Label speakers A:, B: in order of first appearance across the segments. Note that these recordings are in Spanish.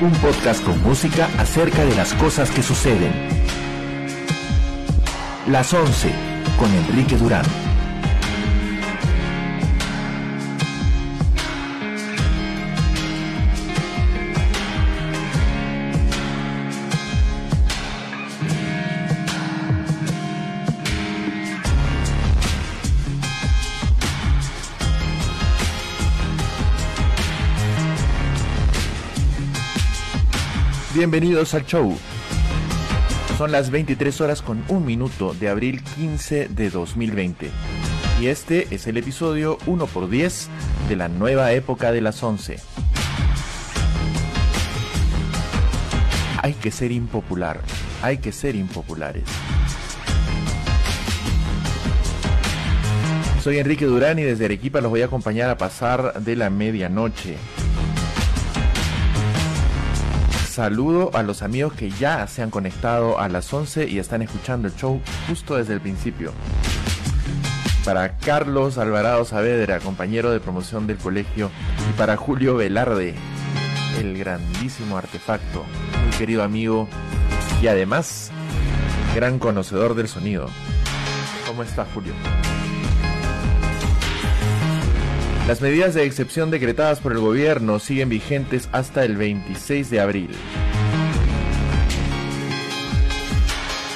A: un podcast con música acerca de las cosas que suceden. Las 11 con Enrique Durán. Bienvenidos al show. Son las 23 horas con un minuto de abril 15 de 2020. Y este es el episodio 1 por 10 de la nueva época de las 11. Hay que ser impopular, hay que ser impopulares. Soy Enrique Durán y desde Arequipa los voy a acompañar a pasar de la medianoche saludo a los amigos que ya se han conectado a las 11 y están escuchando el show justo desde el principio. Para Carlos Alvarado Saavedra, compañero de promoción del colegio, y para Julio Velarde, el grandísimo artefacto, muy querido amigo y además gran conocedor del sonido. ¿Cómo está Julio? Las medidas de excepción decretadas por el gobierno siguen vigentes hasta el 26 de abril.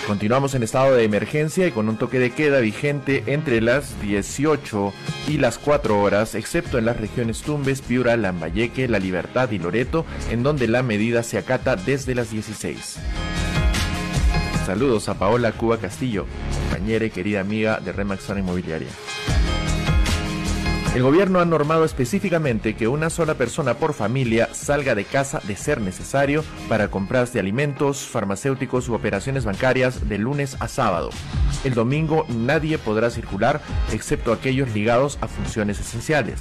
A: Continuamos en estado de emergencia y con un toque de queda vigente entre las 18 y las 4 horas, excepto en las regiones Tumbes, Piura, Lambayeque, La Libertad y Loreto, en donde la medida se acata desde las 16. Saludos a Paola Cuba Castillo, compañera y querida amiga de Remax Inmobiliaria. El gobierno ha normado específicamente que una sola persona por familia salga de casa de ser necesario para compras de alimentos, farmacéuticos u operaciones bancarias de lunes a sábado. El domingo nadie podrá circular excepto aquellos ligados a funciones esenciales.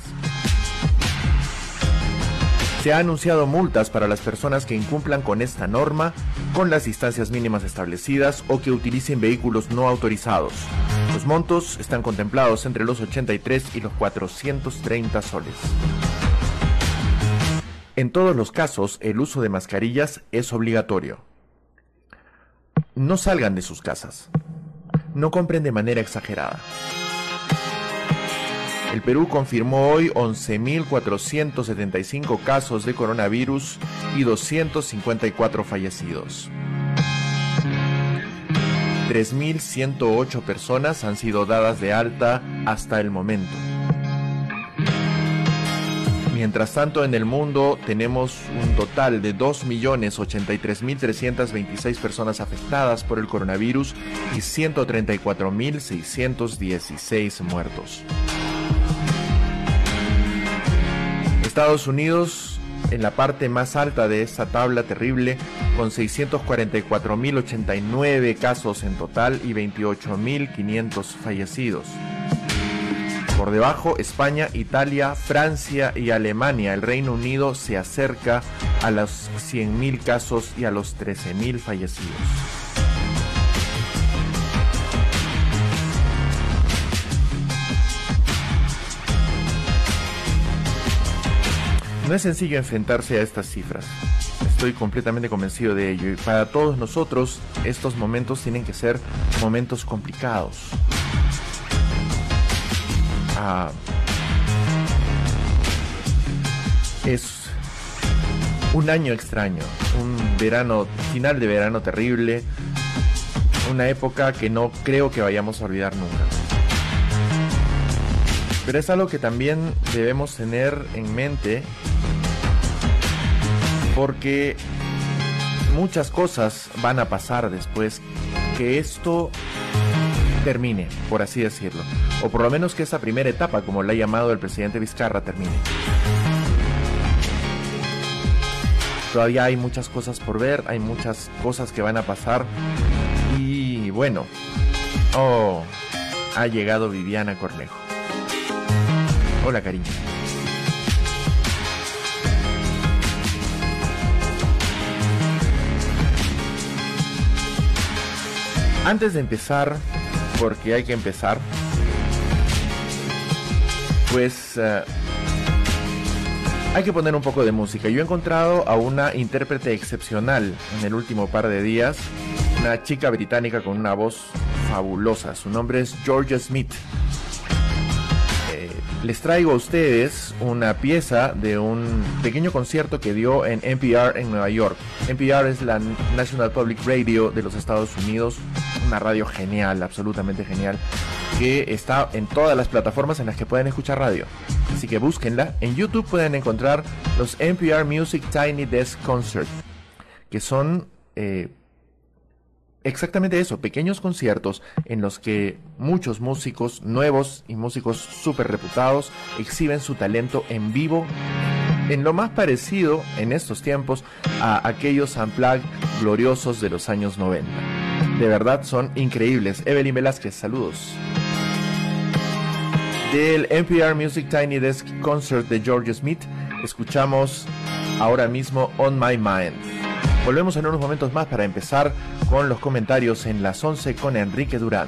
A: Se ha anunciado multas para las personas que incumplan con esta norma, con las distancias mínimas establecidas o que utilicen vehículos no autorizados. Los montos están contemplados entre los 83 y los 430 soles. En todos los casos, el uso de mascarillas es obligatorio. No salgan de sus casas. No compren de manera exagerada. El Perú confirmó hoy 11.475 casos de coronavirus y 254 fallecidos. 3.108 personas han sido dadas de alta hasta el momento. Mientras tanto, en el mundo tenemos un total de 2.083.326 personas afectadas por el coronavirus y 134.616 muertos. Estados Unidos en la parte más alta de esta tabla terrible, con 644.089 casos en total y 28.500 fallecidos. Por debajo, España, Italia, Francia y Alemania. El Reino Unido se acerca a los 100.000 casos y a los 13.000 fallecidos. No es sencillo enfrentarse a estas cifras. Estoy completamente convencido de ello. Y para todos nosotros, estos momentos tienen que ser momentos complicados. Ah, es un año extraño, un verano, final de verano terrible, una época que no creo que vayamos a olvidar nunca. Pero es algo que también debemos tener en mente porque muchas cosas van a pasar después que esto termine, por así decirlo, o por lo menos que esa primera etapa, como la ha llamado el presidente Vizcarra, termine. Todavía hay muchas cosas por ver, hay muchas cosas que van a pasar y bueno, oh, ha llegado Viviana Cornejo. Hola cariño. Antes de empezar, porque hay que empezar, pues
B: Hay que poner un poco de música. Yo he encontrado a una intérprete excepcional en el último par de días, una chica británica con una voz fabulosa. Su nombre es Georgia Smith. Les traigo a ustedes una pieza de un pequeño concierto que dio en NPR en Nueva York. NPR es la National Public Radio de los Estados Unidos, una radio genial, absolutamente genial, que está en todas las plataformas en las que pueden escuchar radio. Así que búsquenla. En YouTube pueden encontrar los NPR Music Tiny Desk Concert, que son eh, exactamente eso, pequeños conciertos en los que muchos músicos nuevos y músicos súper reputados exhiben su talento en vivo en lo más parecido en estos tiempos a aquellos unplugged gloriosos de los años 90. De verdad son increíbles. Evelyn Velázquez, saludos. Del NPR Music Tiny Desk Concert de George Smith, escuchamos ahora mismo On My Mind. Volvemos en unos momentos más para empezar con los comentarios en las 11 con Enrique Durán.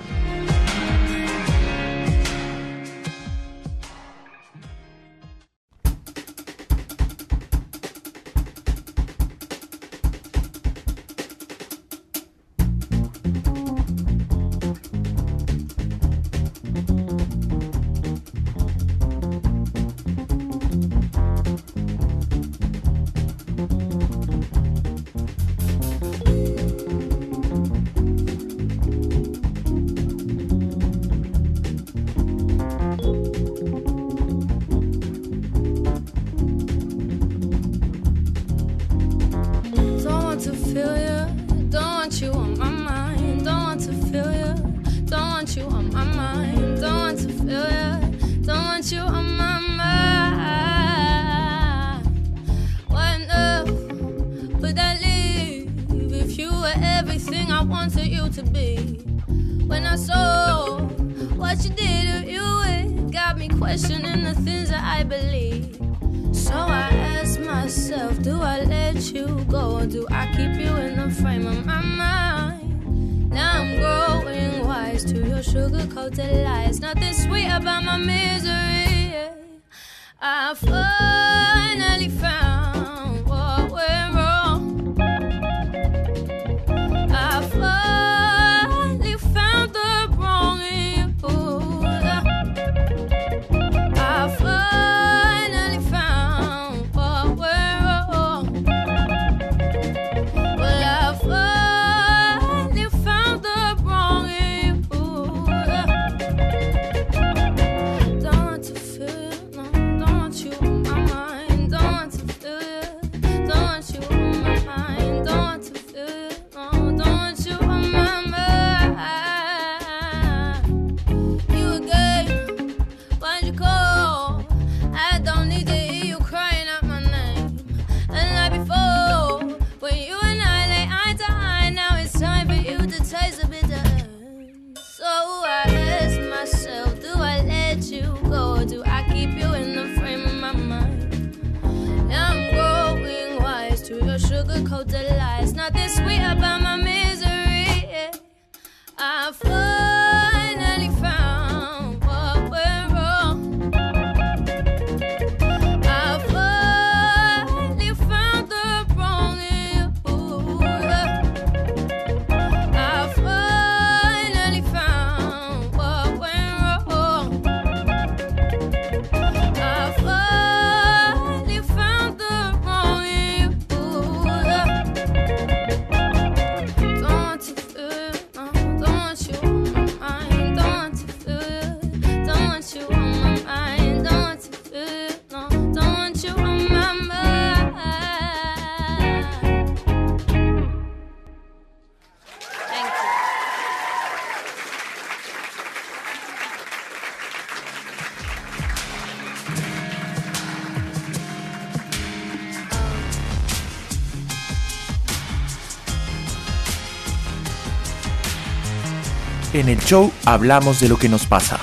B: En el show hablamos de lo que nos pasa.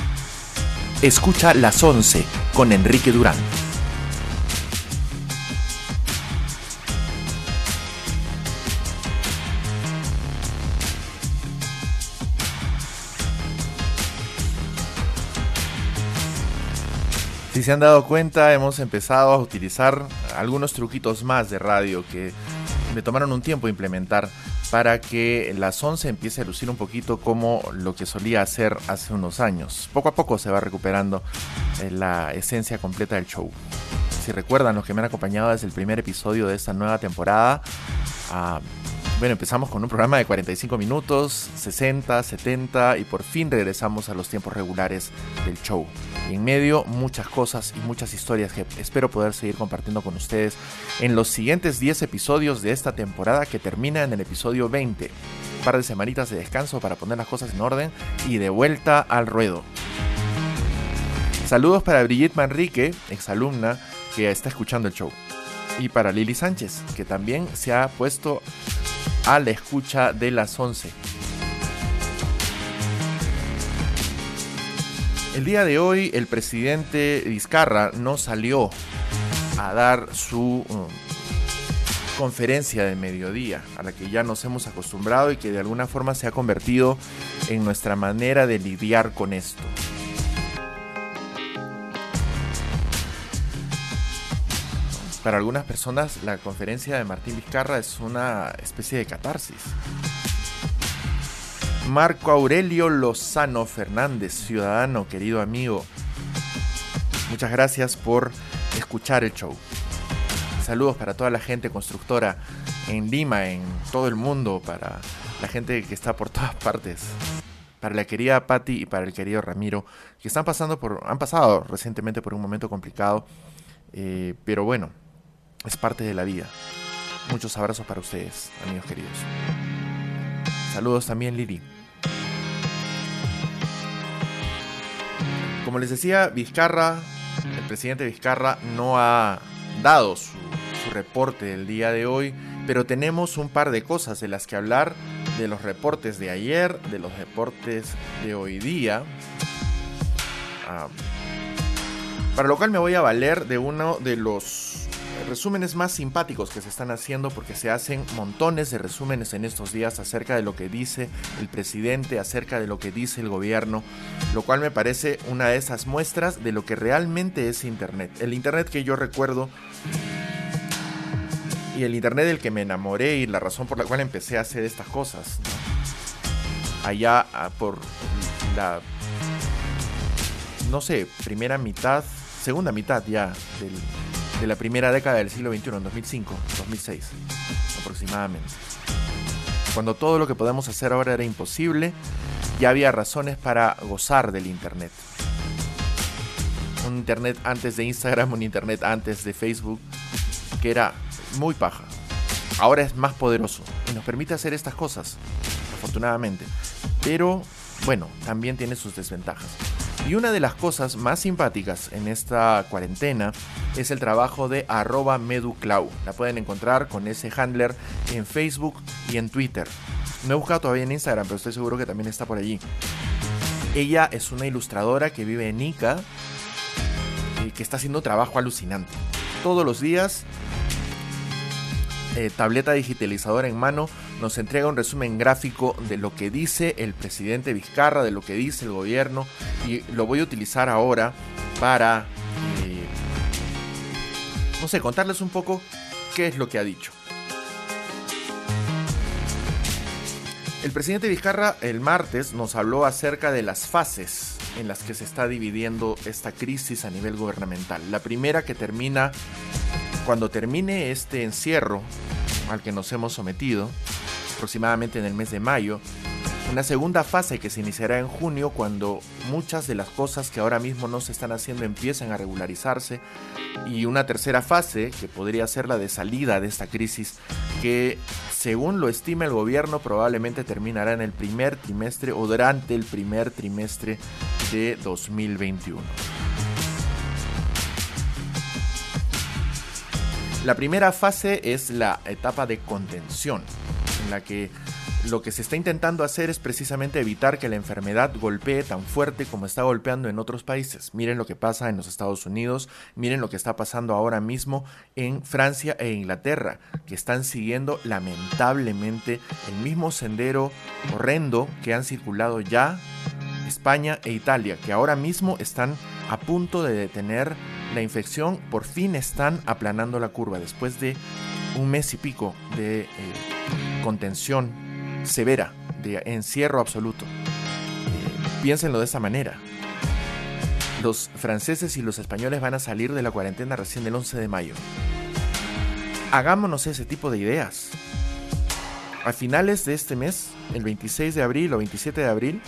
B: Escucha las 11 con Enrique Durán.
A: Si se han dado cuenta, hemos empezado a utilizar algunos truquitos más de radio que me tomaron un tiempo implementar para que las 11 empiece a lucir un poquito como lo que solía hacer hace unos años. Poco a poco se va recuperando eh, la esencia completa del show. Si recuerdan los que me han acompañado desde el primer episodio de esta nueva temporada, ah, bueno, empezamos con un programa de 45 minutos, 60, 70 y por fin regresamos a los tiempos regulares del show. En medio muchas cosas y muchas historias que espero poder seguir compartiendo con ustedes en los siguientes 10 episodios de esta temporada que termina en el episodio 20. Un par de semanitas de descanso para poner las cosas en orden y de vuelta al ruedo. Saludos para Brigitte Manrique, exalumna que está escuchando el show. Y para Lili Sánchez, que también se ha puesto a la escucha de las 11. El día de hoy el presidente Vizcarra no salió a dar su um, conferencia de mediodía, a la que ya nos hemos acostumbrado y que de alguna forma se ha convertido en nuestra manera de lidiar con esto. Para algunas personas la conferencia de Martín Vizcarra es una especie de catarsis. Marco Aurelio Lozano Fernández, ciudadano, querido amigo, muchas gracias por escuchar el show. Saludos para toda la gente constructora en Lima, en todo el mundo, para la gente que está por todas partes. Para la querida Patti y para el querido Ramiro, que están pasando por, han pasado recientemente por un momento complicado, eh, pero bueno, es parte de la vida. Muchos abrazos para ustedes, amigos queridos. Saludos también, Lili. Como les decía, Vizcarra, el presidente Vizcarra no ha dado su, reporte del día de hoy, pero tenemos un par de cosas de las que hablar, de los reportes de ayer, de los reportes de hoy día. Ah, para lo cual me voy a valer de uno de los resúmenes más simpáticos que se están haciendo porque se hacen montones de resúmenes en estos días acerca de lo que dice el presidente, acerca de lo que dice el gobierno, lo cual me parece una de esas muestras de lo que realmente es Internet. El Internet que yo recuerdo y el Internet del que me enamoré y la razón por la cual empecé a hacer estas cosas. Allá ah, por la, no sé, primera mitad, segunda mitad ya del de la primera década del siglo XXI, en 2005, 2006 aproximadamente. Cuando todo lo que podemos hacer ahora era imposible, ya había razones para gozar del Internet. Un Internet antes de Instagram, un Internet antes de Facebook, que era muy paja. Ahora es más poderoso y nos permite hacer estas cosas, afortunadamente. Pero, bueno, también tiene sus desventajas. Y una de las cosas más simpáticas en esta cuarentena es el trabajo de arroba meduclau. La pueden encontrar con ese handler en Facebook y en Twitter. No he buscado todavía en Instagram, pero estoy seguro que también está por allí. Ella es una ilustradora que vive en Ica y que está haciendo trabajo alucinante. Todos los días, eh, tableta digitalizadora en mano, nos entrega un resumen gráfico de lo que dice el presidente Vizcarra, de lo que dice el gobierno, y lo voy a utilizar ahora para, eh, no sé, contarles un poco qué es lo que ha dicho. El presidente Vizcarra el martes nos habló acerca de las fases en las que se está dividiendo esta crisis a nivel gubernamental. La primera que termina cuando termine este encierro al que nos hemos sometido, aproximadamente en el mes de mayo, una segunda fase que se iniciará en junio cuando muchas de las cosas que ahora mismo no se están haciendo empiezan a regularizarse y una tercera fase que podría ser la de salida de esta crisis que según lo estima el gobierno probablemente terminará en el primer trimestre o durante el primer trimestre de 2021. La primera fase es la etapa de contención en la que lo que se está intentando hacer es precisamente evitar que la enfermedad golpee tan fuerte como está golpeando en otros países. Miren lo que pasa en los Estados Unidos, miren lo que está pasando ahora mismo en Francia e Inglaterra, que están siguiendo lamentablemente el mismo sendero horrendo que han circulado ya España e Italia, que ahora mismo están a punto de detener la infección, por fin están aplanando la curva después de un mes y pico de eh, contención severa, de encierro absoluto. Eh, piénsenlo de esta manera. Los franceses y los españoles van a salir de la cuarentena recién el 11 de mayo. Hagámonos ese tipo de ideas. A finales de este mes, el 26 de abril o 27 de abril,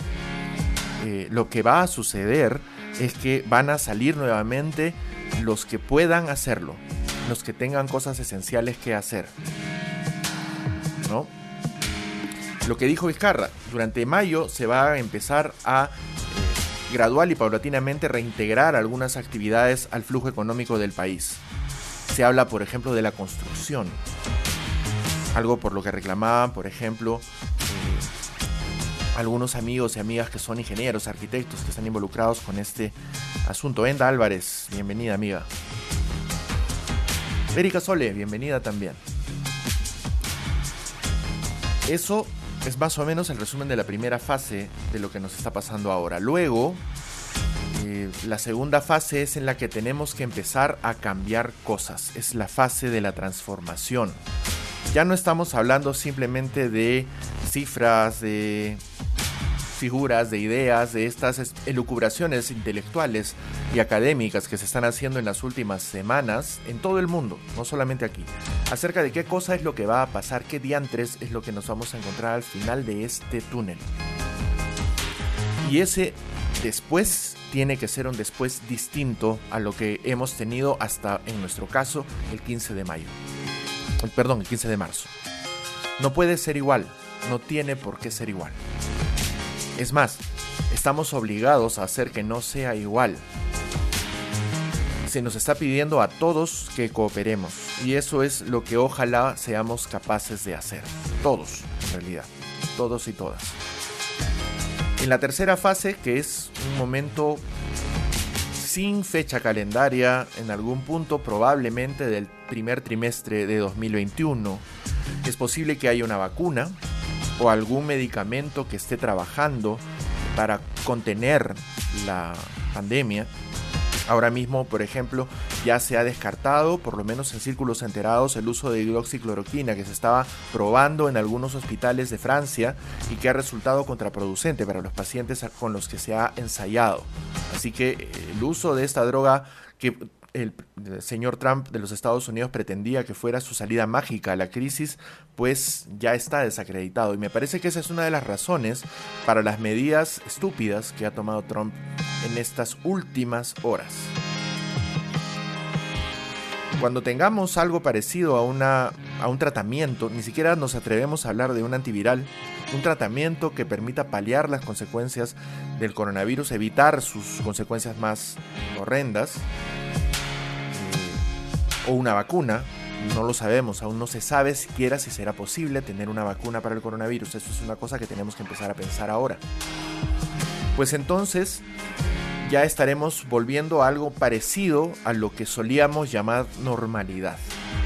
A: eh, lo que va a suceder es que van a salir nuevamente los que puedan hacerlo, los que tengan cosas esenciales que hacer. ¿No? Lo que dijo Vizcarra, durante mayo se va a empezar a eh, gradual y paulatinamente reintegrar algunas actividades al flujo económico del país. Se habla, por ejemplo, de la construcción, algo por lo que reclamaban, por ejemplo, eh, algunos amigos y amigas que son ingenieros, arquitectos, que están involucrados con este asunto. Enda Álvarez, bienvenida amiga. Erika Sole, bienvenida también. Eso es más o menos el resumen de la primera fase de lo que nos está pasando ahora. Luego, eh, la segunda fase es en la que tenemos que empezar a cambiar cosas. Es la fase de la transformación. Ya no estamos hablando simplemente de cifras, de figuras, de ideas, de estas elucubraciones intelectuales y académicas que se están haciendo en las últimas semanas en todo el mundo, no solamente aquí, acerca de qué cosa es lo que va a pasar, qué diantres es lo que nos vamos a encontrar al final de este túnel. Y ese después tiene que ser un después distinto a lo que hemos tenido hasta, en nuestro caso, el 15 de mayo. Perdón, el 15 de marzo. No puede ser igual, no tiene por qué ser igual. Es más, estamos obligados a hacer que no sea igual. Se nos está pidiendo a todos que cooperemos y eso es lo que ojalá seamos capaces de hacer. Todos, en realidad. Todos y todas. En la tercera fase, que es un momento sin fecha calendaria, en algún punto probablemente del primer trimestre de 2021, es posible que haya una vacuna, o algún medicamento que esté trabajando para contener la pandemia. Ahora mismo, por ejemplo, ya se ha descartado, por lo menos en círculos enterados, el uso de hidroxicloroquina que se estaba probando en algunos hospitales de Francia y que ha resultado contraproducente para los pacientes con los que se ha ensayado. Así que eh, el uso de esta droga que el, señor Trump de los Estados Unidos pretendía que fuera su salida mágica a la crisis, pues ya está desacreditado. Y me parece que esa es una de las razones para las medidas estúpidas que ha tomado Trump en estas últimas horas. Cuando tengamos algo parecido a, una, a un tratamiento, ni siquiera nos atrevemos a hablar de un antiviral, un tratamiento que permita paliar las consecuencias del coronavirus, evitar sus consecuencias más horrendas, o una vacuna. No lo sabemos, aún no se sabe siquiera si será posible tener una vacuna para el coronavirus. Eso es una cosa que tenemos que empezar a pensar ahora. Pues entonces ya estaremos volviendo a algo parecido a lo que solíamos llamar normalidad.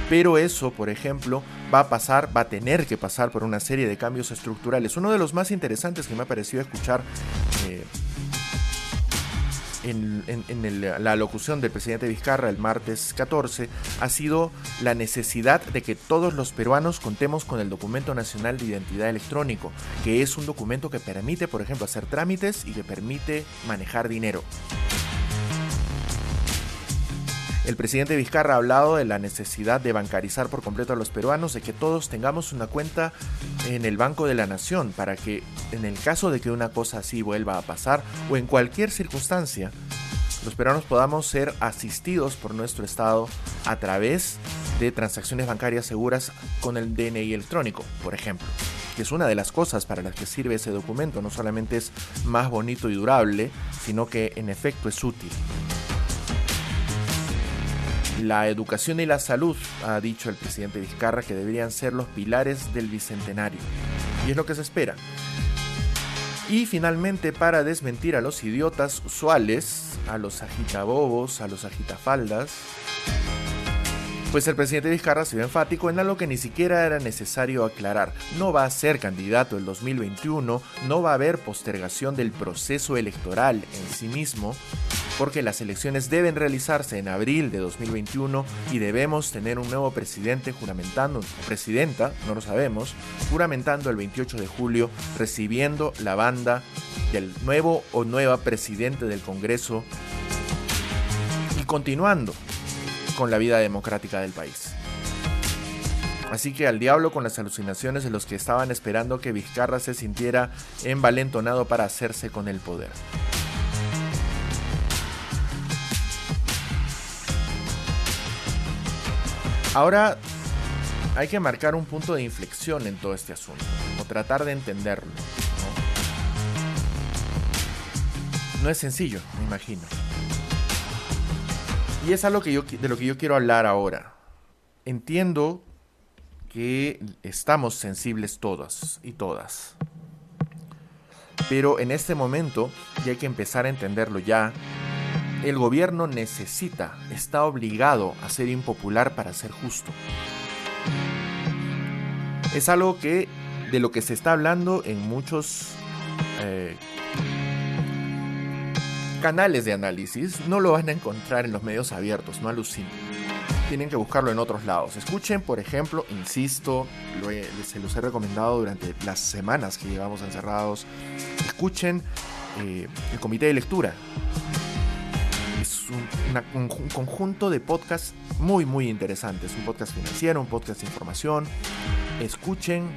A: Pero eso, por ejemplo, va a pasar, va a tener que pasar por una serie de cambios estructurales. Uno de los más interesantes que me ha parecido escuchar eh, en, la locución del presidente Vizcarra el martes 14 ha sido la necesidad de que todos los peruanos contemos con el documento nacional de identidad electrónico, que es un documento que permite, por ejemplo, hacer trámites y que permite manejar dinero. El presidente Vizcarra ha hablado de la necesidad de bancarizar por completo a los peruanos, de que todos tengamos una cuenta en el Banco de la Nación para que en el caso de que una cosa así vuelva a pasar o en cualquier circunstancia, los peruanos podamos ser asistidos por nuestro Estado a través de transacciones bancarias seguras con el DNI electrónico, por ejemplo, que es una de las cosas para las que sirve ese documento. No solamente es más bonito y durable, sino que en efecto es útil. La educación y la salud, ha dicho el presidente Vizcarra, que deberían ser los pilares del bicentenario. Y es lo que se espera. Y finalmente, para desmentir a los idiotas usuales, a los agitabobos, a los agitafaldas, Pues el presidente Vizcarra se vio enfático en algo que ni siquiera era necesario aclarar. No va a ser candidato el 2021, no va a haber postergación del proceso electoral en sí mismo, porque las elecciones deben realizarse en abril de 2021 y debemos tener un nuevo presidente juramentando, presidenta, no lo sabemos, juramentando el 28 de julio, recibiendo la banda del nuevo o nueva presidente del Congreso y continuando con la vida democrática del país. Así que al diablo con las alucinaciones de los que estaban esperando que Vizcarra se sintiera envalentonado para hacerse con el poder. Ahora hay que marcar un punto de inflexión en todo este asunto, o tratar de entenderlo. No, es sencillo, me imagino. Y es algo que yo, de lo que yo quiero hablar ahora. Entiendo que estamos sensibles todas y todas. Pero en este momento, y hay que empezar a entenderlo ya, el gobierno necesita, está obligado a ser impopular para ser justo. Es algo que de lo que se está hablando en muchos eh, canales de análisis no lo van a encontrar en los medios abiertos, no alucinen. Tienen que buscarlo en otros lados. Escuchen, por ejemplo, insisto, se los he recomendado durante las semanas que llevamos encerrados. Escuchen eh, el comité de lectura. Es un, un conjunto de podcasts muy, muy interesantes. Un podcast financiero, un podcast de información. Escuchen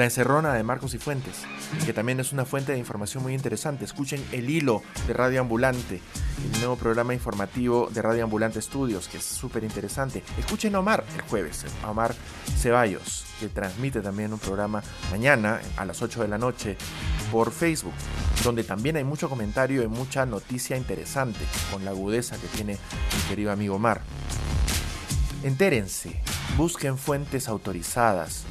A: La Encerrona de Marcos y Fuentes que también es una fuente de información muy interesante. Escuchen El Hilo de Radio Ambulante, el nuevo programa informativo de Radio Ambulante Estudios, que es súper interesante. Escuchen a Omar el jueves, Omar Ceballos, que transmite también un programa mañana a las 8 de la noche por Facebook, donde también hay mucho comentario y mucha noticia interesante con la agudeza que tiene mi querido amigo Omar. Entérense, busquen fuentes autorizadas,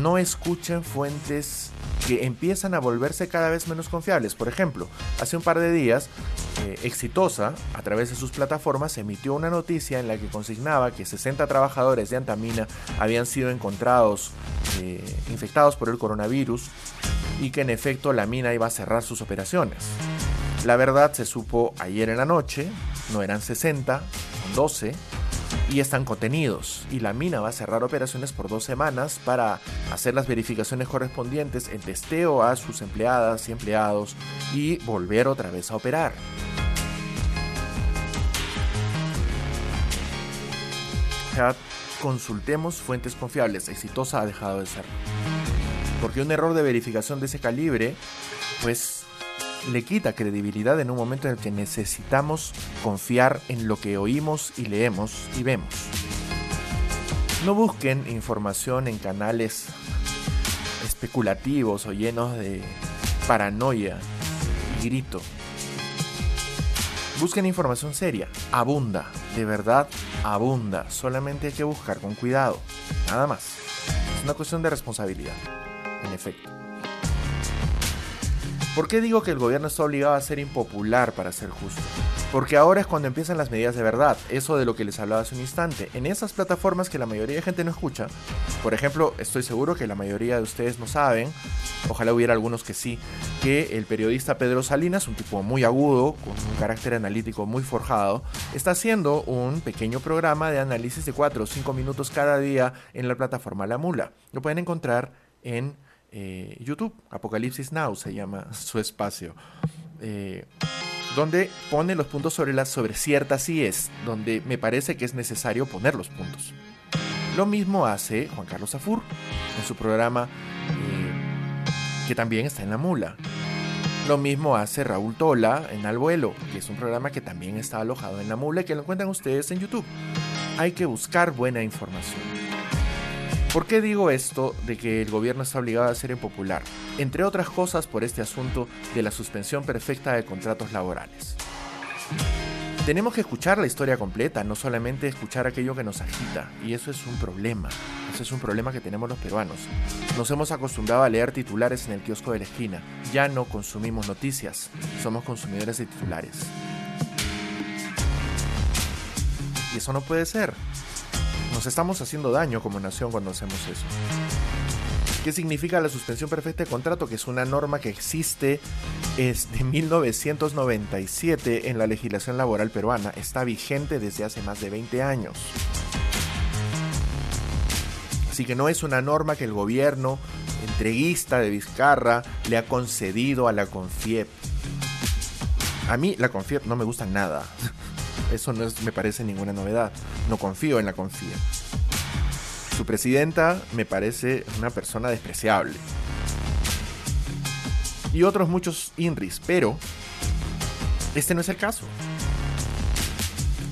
A: no escuchen fuentes que empiezan a volverse cada vez menos confiables. Por ejemplo, hace un par de días, eh, Exitosa, a través de sus plataformas, emitió una noticia en la que consignaba que 60 trabajadores de Antamina habían sido encontrados eh, infectados por el coronavirus y que en efecto la mina iba a cerrar sus operaciones. La verdad se supo ayer en la noche, no eran 60, son 12 y están contenidos. Y la mina va a cerrar operaciones por dos semanas para hacer las verificaciones correspondientes, el testeo a sus empleadas y empleados y volver otra vez a operar. Ya consultemos fuentes confiables. Exitosa ha dejado de ser. Porque un error de verificación de ese calibre, pues le quita credibilidad en un momento en el que necesitamos confiar en lo que oímos y leemos y vemos. No busquen información en canales especulativos o llenos de paranoia y grito. Busquen información seria, abunda, de verdad abunda, solamente hay que buscar con cuidado, nada más. Es una cuestión de responsabilidad, en efecto. ¿Por qué digo que el gobierno está obligado a ser impopular para ser justo? Porque ahora es cuando empiezan las medidas de verdad, eso de lo que les hablaba hace un instante. En esas plataformas que la mayoría de gente no escucha, por ejemplo, estoy seguro que la mayoría de ustedes no saben, ojalá hubiera algunos que sí, que el periodista Pedro Salinas, un tipo muy agudo, con un carácter analítico muy forjado, está haciendo un pequeño programa de análisis de 4 o 5 minutos cada día en la plataforma La Mula. Lo pueden encontrar en eh, YouTube, Apocalipsis Now se llama su espacio, eh, donde pone los puntos sobre las sobre ciertas es donde me parece que es necesario poner los puntos. Lo mismo hace Juan Carlos Afur en su programa eh, que también está en la mula. Lo mismo hace Raúl Tola en Al Vuelo, que es un programa que también está alojado en la mula y que lo encuentran ustedes en YouTube. Hay que buscar buena información. ¿Por qué digo esto de que el gobierno está obligado a ser impopular? Entre otras cosas por este asunto de la suspensión perfecta de contratos laborales. Tenemos que escuchar la historia completa, no solamente escuchar aquello que nos agita, y eso es un problema. Eso es un problema que tenemos los peruanos. Nos hemos acostumbrado a leer titulares en el kiosco de la esquina. Ya no consumimos noticias, somos consumidores de titulares. Y eso no puede ser. Nos estamos haciendo daño como nación cuando hacemos eso. ¿Qué significa la suspensión perfecta de contrato? Que es una norma que existe desde 1997 en la legislación laboral peruana. Está vigente desde hace más de 20 años. Así que no es una norma que el gobierno entreguista de Vizcarra le ha concedido a la Confiep. A mí la Confiep no me gusta nada. Eso no me parece ninguna novedad. No confío en la Confiep. Su presidenta me parece una persona despreciable. Y otros muchos INRIs, pero este no es el caso.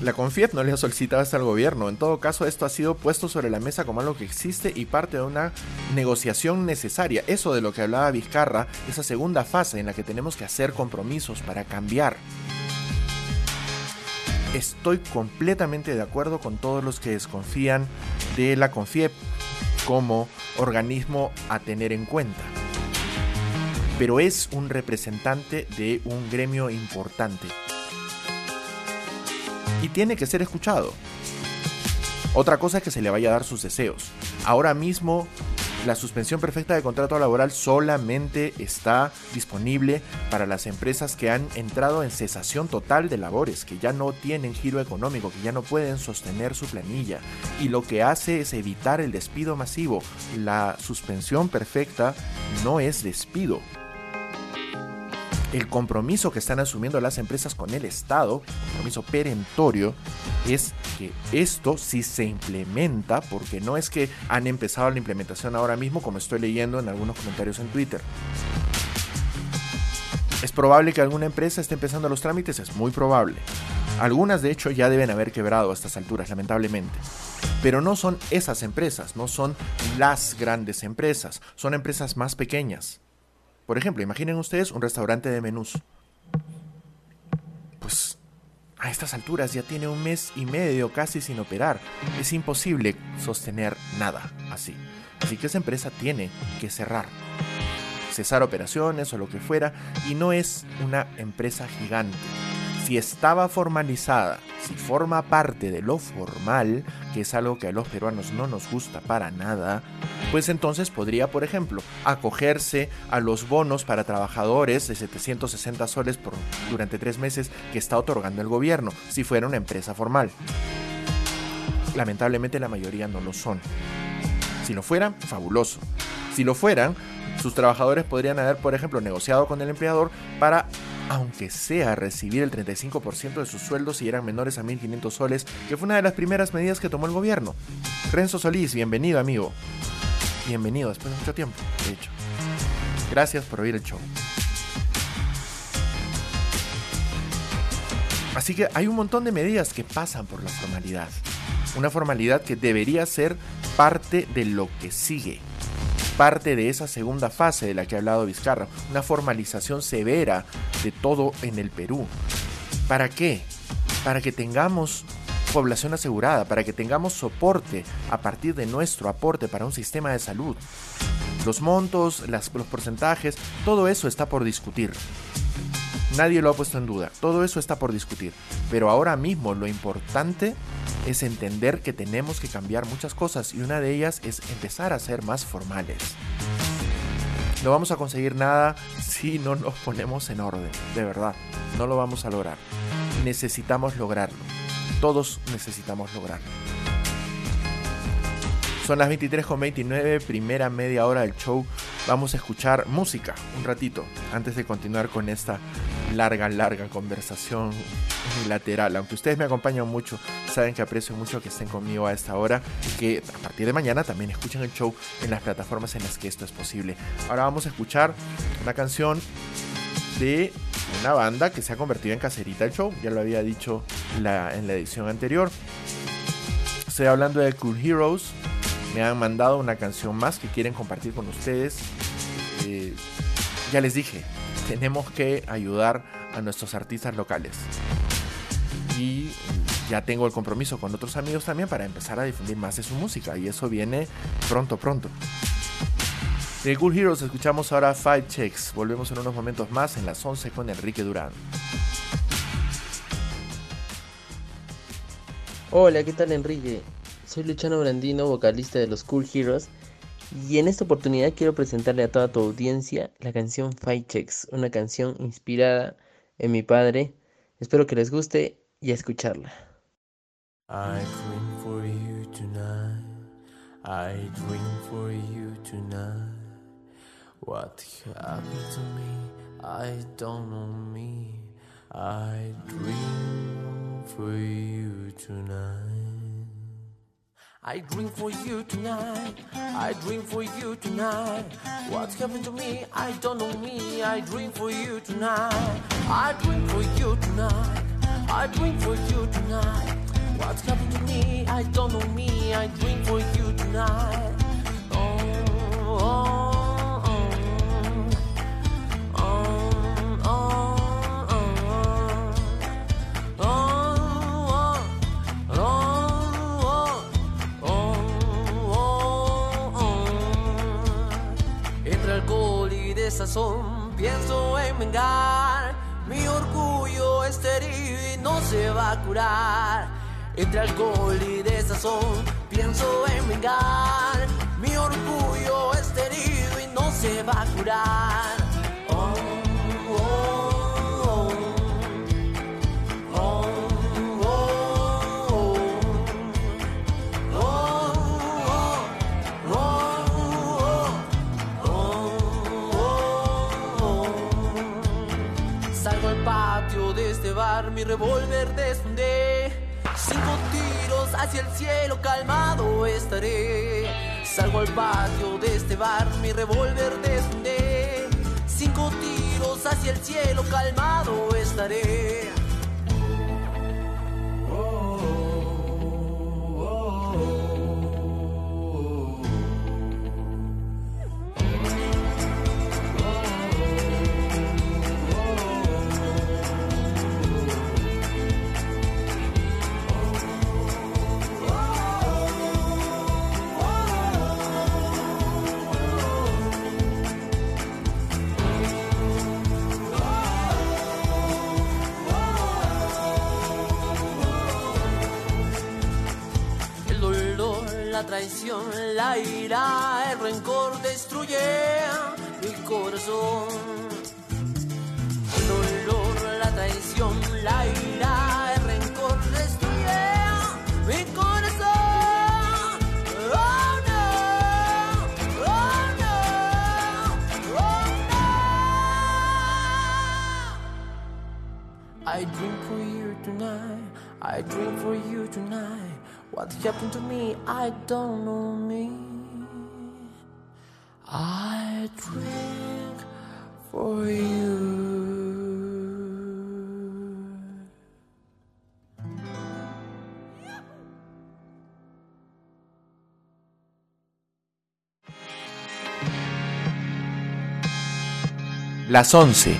A: La CONFIEP no le ha solicitado esto al gobierno. En todo caso, esto ha sido puesto sobre la mesa como algo que existe y parte de una negociación necesaria. Eso de lo que hablaba Vizcarra, esa segunda fase en la que tenemos que hacer compromisos para cambiar. Estoy completamente de acuerdo con todos los que desconfían de la CONFIEP como organismo a tener en cuenta. Pero es un representante de un gremio importante y tiene que ser escuchado. Otra cosa es que se le vaya a dar sus deseos. Ahora mismo la suspensión perfecta de contrato laboral solamente está disponible para las empresas que han entrado en cesación total de labores, que ya no tienen giro económico, que ya no pueden sostener su planilla. Y lo que hace es evitar el despido masivo. La suspensión perfecta no es despido, el compromiso que están asumiendo las empresas con el Estado, compromiso perentorio, es que esto sí se implementa, porque no es que han empezado la implementación ahora mismo, como estoy leyendo en algunos comentarios en Twitter. ¿Es probable que alguna empresa esté empezando los trámites? Es muy probable. Algunas de hecho ya deben haber quebrado a estas alturas, lamentablemente. Pero no son esas empresas, no son las grandes empresas, son empresas más pequeñas. Por ejemplo, imaginen ustedes un restaurante de menús. Pues a estas alturas ya tiene un mes y medio casi sin operar. Es imposible sostener nada así. Así que esa empresa tiene que cerrar. Cesar operaciones o lo que fuera. Y no es una empresa gigante si estaba formalizada, si forma parte de lo formal, que es algo que a los peruanos no nos gusta para nada, pues entonces podría, por ejemplo, acogerse a los bonos para trabajadores de 760 soles por, durante tres meses que está otorgando el gobierno, si fuera una empresa formal. Lamentablemente la mayoría no lo son. Si lo fueran, fabuloso. Si lo fueran, sus trabajadores podrían haber, por ejemplo, negociado con el empleador para aunque sea recibir el 35% de sus sueldos si eran menores a 1.500 soles, que fue una de las primeras medidas que tomó el gobierno. Renzo Solís, bienvenido amigo. Bienvenido después de mucho tiempo, de hecho. Gracias por oír el show. Así que hay un montón de medidas que pasan por la formalidad. Una formalidad que debería ser parte de lo que sigue parte de esa segunda fase de la que ha hablado Vizcarra, una formalización severa de todo en el Perú. ¿Para qué? Para que tengamos población asegurada, para que tengamos soporte a partir de nuestro aporte para un sistema de salud. Los montos, los porcentajes, todo eso está por discutir. Nadie lo ha puesto en duda. Todo eso está por discutir. Pero ahora mismo lo importante es entender que tenemos que cambiar muchas cosas y una de ellas es empezar a ser más formales. No vamos a conseguir nada si no nos ponemos en orden, de verdad. No lo vamos a lograr. Necesitamos lograrlo. Todos necesitamos lograrlo. Son las 23.29, primera media hora del show. Vamos a escuchar música un ratito antes de continuar con esta larga, larga conversación lateral. Aunque ustedes me acompañan mucho, saben que aprecio mucho que estén conmigo a esta hora y que a partir de mañana también escuchen el show en las plataformas en las que esto es posible. Ahora vamos a escuchar una canción de una banda que se ha convertido en caserita el show, ya lo había dicho en la edición anterior. Estoy hablando de Cool Heroes, me han mandado una canción más que quieren compartir con ustedes. Eh, ya les dije, tenemos que ayudar a nuestros artistas locales. Y ya tengo el compromiso con otros amigos también para empezar a difundir más de su música. Y eso viene pronto, pronto. De Cool Heroes escuchamos ahora Five Checks. Volvemos en unos momentos más en las 11 con Enrique Durán.
C: Hola, ¿qué tal Enrique? Soy Luciano Brandino, vocalista de los Cool Heroes, y en esta oportunidad quiero presentarle a toda tu audiencia la canción Fight Checks, una canción inspirada en mi padre. Espero que les guste y a escucharla.
D: I dream for you tonight. I dream for you tonight. What happened to me? I don't know me. I dream for you tonight. I dream for you tonight. I dream for you tonight. What's happened to me? I don't know me. I dream for you tonight. I dream for you tonight. I dream for you tonight. What's happened to me? I don't know me. I dream for you tonight. Oh, oh, desazón pienso en vengar. Mi orgullo está herido y no se va a curar. Entre alcohol y desazón pienso en vengar. Mi orgullo está herido y no se va a curar. Revólver desfundé. Cinco tiros hacia el cielo, calmado estaré. Salgo al patio de este bar, mi revólver desfundé. Cinco tiros hacia el cielo, calmado estaré. Corazón. Corazón. Oh no, oh no, oh no. I dream for you tonight. I dream for you tonight. What happened to me? I don't know me. I drink
A: Las 11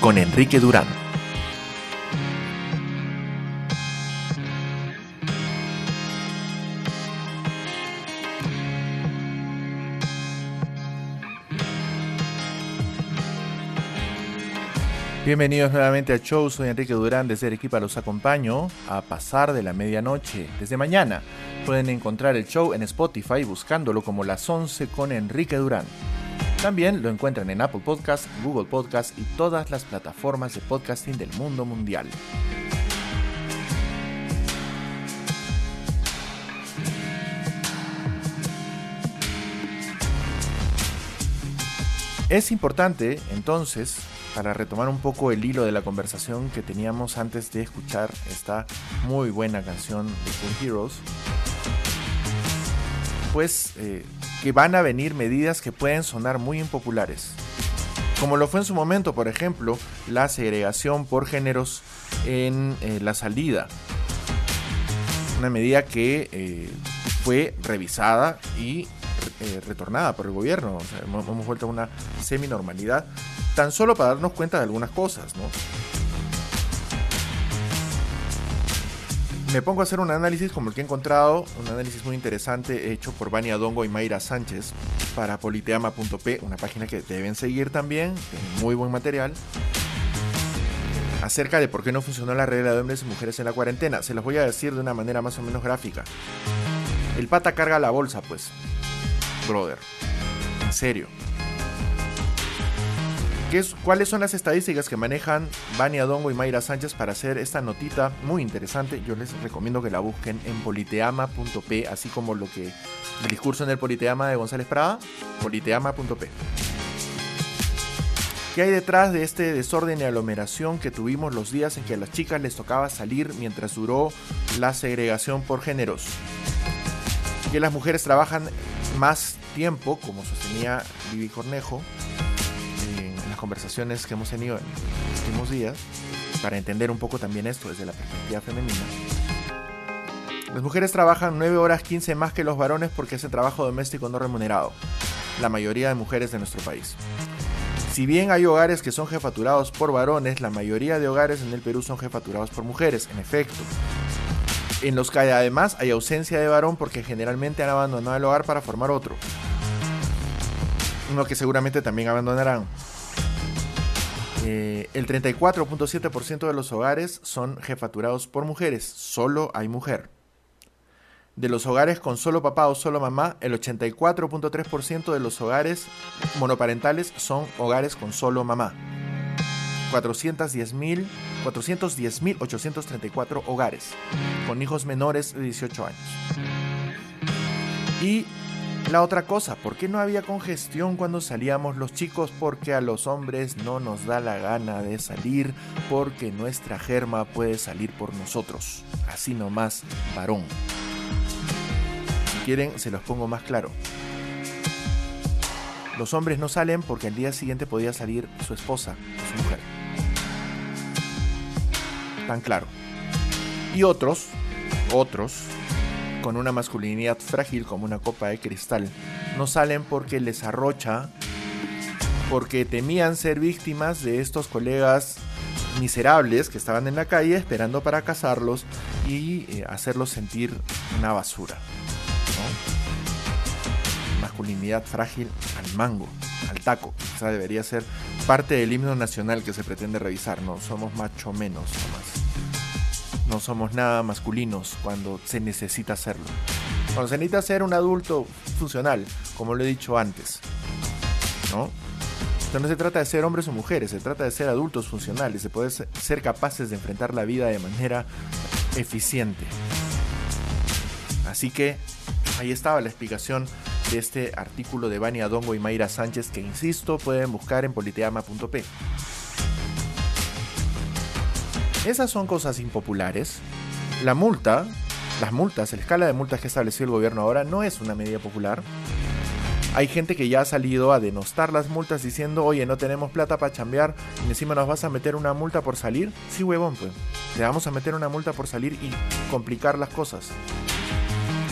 A: con Enrique Durán. Bienvenidos nuevamente al show, soy Enrique Durán desde Arequipa, los acompaño a pasar de la medianoche. Desde mañana pueden encontrar el show en Spotify buscándolo como Las 11 con Enrique Durán. También lo encuentran en Apple Podcast, Google Podcast y todas las plataformas de podcasting del mundo mundial. Es importante, entonces, para retomar un poco el hilo de la conversación que teníamos antes de escuchar esta muy buena canción de Cool Heroes, pues eh, que van a venir medidas que pueden sonar muy impopulares. Como lo fue en su momento, por ejemplo, la segregación por géneros en eh, la salida. Una medida que eh, fue revisada y retornada por el gobierno. Hemos vuelto a una semi-normalidad, tan solo para darnos cuenta de algunas cosas, ¿no? Me pongo a hacer un análisis como el que he encontrado, un análisis muy interesante hecho por Vania Dongo y Mayra Sánchez para politeama.p, una página que deben seguir también, tiene muy buen material, acerca de por qué no funcionó la regla de hombres y mujeres en la cuarentena. Se los voy a decir de una manera más o menos gráfica. El pata carga la bolsa, pues. Brother. En serio. ¿Qué es, ¿Cuáles son las estadísticas que manejan Vania Dongo y Mayra Sánchez para hacer esta notita muy interesante? Yo les recomiendo que la busquen en politeama.p, así como lo que el discurso en el Politeama de González Prada, politeama.p. ¿Qué hay detrás de este desorden y aglomeración que tuvimos los días en que a las chicas les tocaba salir mientras duró la segregación por géneros? Que las mujeres trabajan más tiempo, como sostenía Vivi Cornejo, conversaciones que hemos tenido en los últimos días, para entender un poco también esto desde la perspectiva femenina. Las mujeres trabajan 9 horas 15 más que los varones porque el trabajo doméstico no remunerado, la mayoría de mujeres de nuestro país. Si bien hay hogares que son jefaturados por varones, la mayoría de hogares en el Perú son jefaturados por mujeres, en efecto. En los que además hay ausencia de varón porque generalmente han abandonado el hogar para formar otro. Uno que seguramente también abandonarán. Eh, el 34.7% de los hogares son jefaturados por mujeres, solo hay mujer. De los hogares con solo papá o solo mamá, el 84.3% de los hogares monoparentales son hogares con solo mamá. 410.834 hogares con hijos menores de 18 años. Y la otra cosa, ¿por qué no había congestión cuando salíamos los chicos? Porque a los hombres no nos da la gana de salir, porque nuestra germa puede salir por nosotros. Así nomás, varón. Si quieren, se los pongo más claro. Los hombres no salen porque al día siguiente podía salir su esposa o su mujer. Tan claro. Y otros, otros, con una masculinidad frágil como una copa de cristal. No salen porque les arrocha, porque temían ser víctimas de estos colegas miserables que estaban en la calle esperando para cazarlos y eh, hacerlos sentir una basura. Masculinidad frágil al mango, al taco. Esa debería ser parte del himno nacional que se pretende revisar. No somos macho menos nomás no somos nada masculinos cuando se necesita hacerlo. Cuando se necesita ser un adulto funcional, como lo he dicho antes. ¿No? Esto no se trata de ser hombres o mujeres, se trata de ser adultos funcionales, de poder ser capaces de enfrentar la vida de manera eficiente. Así que ahí estaba la explicación de este artículo de Vania Dongo y Mayra Sánchez que, insisto, pueden buscar en politeama.p. Esas son cosas impopulares. La multa, las multas, la escala de multas que estableció el gobierno ahora no es una medida popular. Hay gente que ya ha salido a denostar las multas diciendo, oye, no tenemos plata para chambear y encima nos vas a meter una multa por salir. Sí, huevón, pues. Le vamos a meter una multa por salir y complicar las cosas.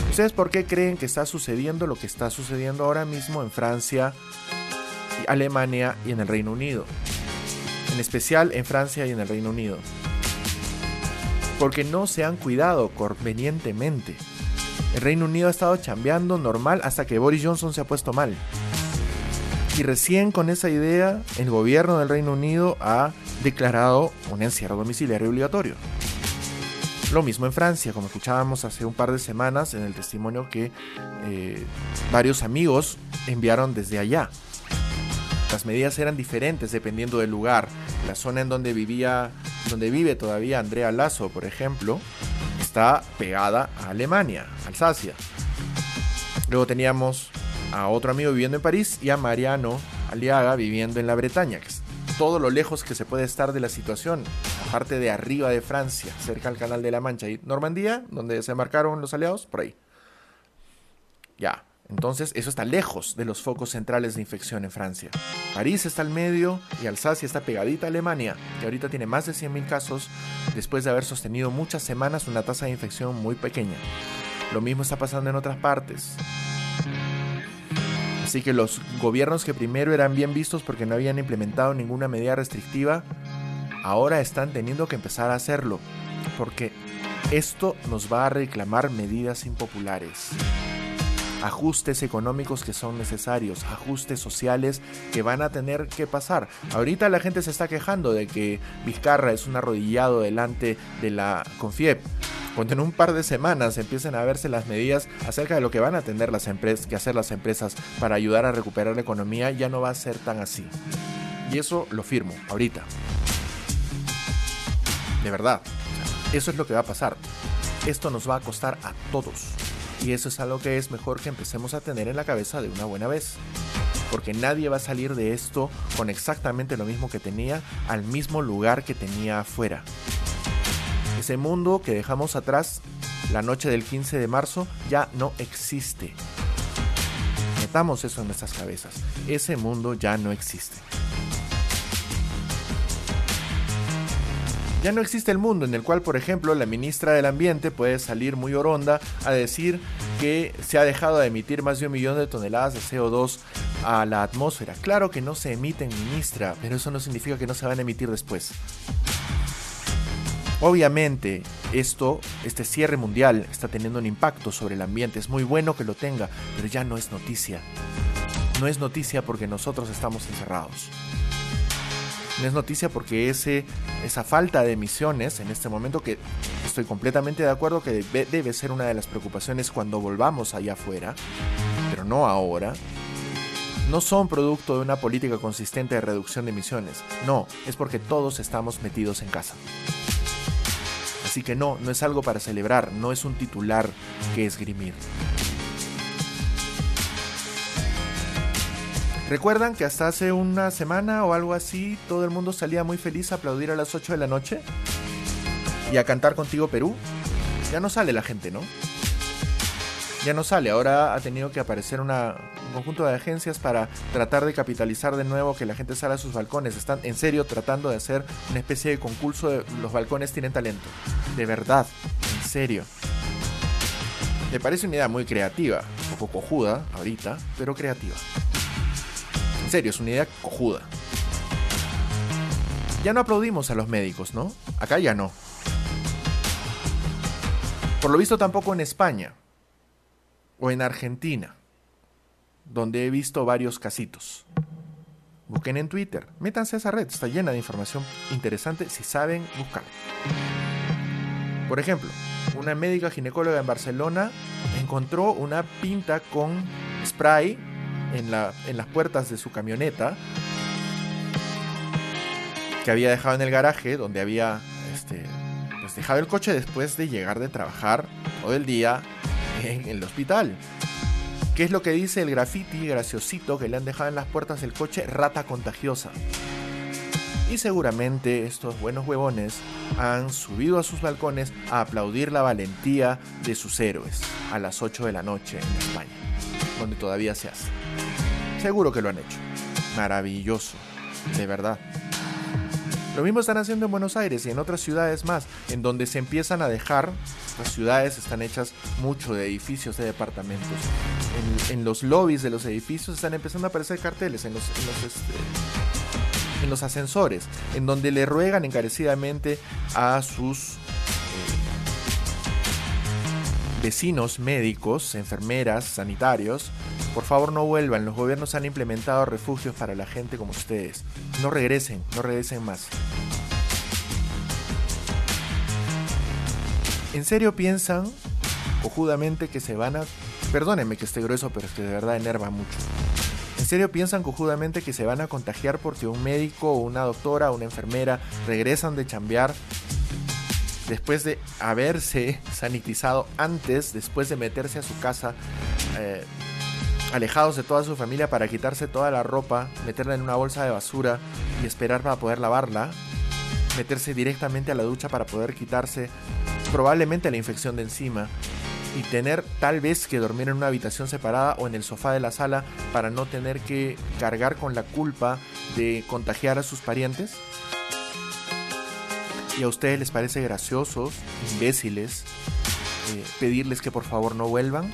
A: ¿Ustedes por qué creen que está sucediendo lo que está sucediendo ahora mismo en Francia, Alemania y en el Reino Unido? En especial en Francia y en el Reino Unido porque no se han cuidado convenientemente. El Reino Unido ha estado chambeando normal hasta que Boris Johnson se ha puesto mal. Y recién con esa idea, el gobierno del Reino Unido ha declarado un encierro domiciliario obligatorio. Lo mismo en Francia, como escuchábamos hace un par de semanas en el testimonio que eh, varios amigos enviaron desde allá. Las medidas eran diferentes dependiendo del lugar. La zona en donde vivía, donde vive todavía Andrea Lazo, por ejemplo, está pegada a Alemania, Alsacia. Luego teníamos a otro amigo viviendo en París y a Mariano Aliaga viviendo en la Bretaña, que es todo lo lejos que se puede estar de la situación, aparte de arriba de Francia, cerca al Canal de la Mancha y Normandía, donde se marcaron los aliados, por ahí. Ya, entonces, eso está lejos de los focos centrales de infección en Francia. París está al medio y Alsacia está pegadita a Alemania, que ahorita tiene más de 100.000 casos después de haber sostenido muchas semanas una tasa de infección muy pequeña. Lo mismo está pasando en otras partes. Así que los gobiernos que primero eran bien vistos porque no habían implementado ninguna medida restrictiva, ahora están teniendo que empezar a hacerlo, porque esto nos va a reclamar medidas impopulares ajustes económicos que son necesarios, ajustes sociales que van a tener que pasar. Ahorita la gente se está quejando de que Vizcarra es un arrodillado delante de la Confiep. Cuando en un par de semanas empiecen a verse las medidas acerca de lo que van a atender las empresas, que hacer las empresas para ayudar a recuperar la economía, ya no va a ser tan así. Y eso lo firmo ahorita. De verdad. Eso es lo que va a pasar. Esto nos va a costar a todos. Y eso es algo que es mejor que empecemos a tener en la cabeza de una buena vez. Porque nadie va a salir de esto con exactamente lo mismo que tenía al mismo lugar que tenía afuera. Ese mundo que dejamos atrás la noche del 15 de marzo ya no existe. Metamos eso en nuestras cabezas. Ese mundo ya no existe. Ya no existe el mundo en el cual, por ejemplo, la ministra del Ambiente puede salir muy oronda a decir que se ha dejado de emitir más de un millón de toneladas de CO2 a la atmósfera. Claro que no se emiten, ministra, pero eso no significa que no se van a emitir después. Obviamente, esto, este cierre mundial está teniendo un impacto sobre el ambiente. Es muy bueno que lo tenga, pero ya no es noticia. No es noticia porque nosotros estamos encerrados. No es noticia porque ese, esa falta de emisiones en este momento, que estoy completamente de acuerdo que debe, debe ser una de las preocupaciones cuando volvamos allá afuera, pero no ahora, no son producto de una política consistente de reducción de emisiones. No, es porque todos estamos metidos en casa. Así que no, no es algo para celebrar, no es un titular que esgrimir. ¿Recuerdan que hasta hace una semana o algo así todo el mundo salía muy feliz a aplaudir a las 8 de la noche? ¿Y a cantar contigo Perú? Ya no sale la gente, ¿no? Ya no sale, ahora ha tenido que aparecer una, un conjunto de agencias para tratar de capitalizar de nuevo que la gente salga a sus balcones. Están en serio tratando de hacer una especie de concurso de los balcones tienen talento. De verdad, en serio. Me parece una idea muy creativa, un poco cojuda ahorita, pero creativa. En serio, es una idea cojuda. Ya no aplaudimos a los médicos, ¿no? Acá ya no. Por lo visto tampoco en España. O en Argentina. Donde he visto varios casitos. Busquen en Twitter. Métanse a esa red. Está llena de información interesante si saben buscar. Por ejemplo, una médica ginecóloga en Barcelona encontró una pinta con spray en, la, en las puertas de su camioneta que había dejado en el garaje donde había este, pues dejado el coche después de llegar de trabajar todo el día en el hospital. ¿Qué es lo que dice el graffiti graciosito que le han dejado en las puertas del coche? Rata contagiosa. Y seguramente estos buenos huevones han subido a sus balcones a aplaudir la valentía de sus héroes a las 8 de la noche en España, donde todavía se hace. Seguro que lo han hecho. Maravilloso, de verdad. Lo mismo están haciendo en Buenos Aires y en otras ciudades más, en donde se empiezan a dejar, las ciudades están hechas mucho de edificios, de departamentos. En, los lobbies de los edificios están empezando a aparecer carteles, en los, en los, este, ascensores, en donde le ruegan encarecidamente a sus eh, vecinos médicos, enfermeras, sanitarios, por favor no vuelvan, los gobiernos han implementado refugios para la gente como ustedes. No regresen, no regresen más. ¿En serio piensan cojudamente que se van a... Perdónenme que esté grueso, pero es que de verdad enerva mucho. ¿En serio piensan cojudamente que se van a contagiar porque un médico o una doctora o una enfermera regresan de chambear después de haberse sanitizado antes, después de meterse a su casa eh, alejados de toda su familia para quitarse toda la ropa, meterla en una bolsa de basura y esperar para poder lavarla, meterse directamente a la ducha para poder quitarse probablemente la infección de encima y tener tal vez que dormir en una habitación separada o en el sofá de la sala para no tener que cargar con la culpa de contagiar a sus parientes? ¿Y a ustedes les parece gracioso, imbéciles, eh, pedirles que por favor no vuelvan?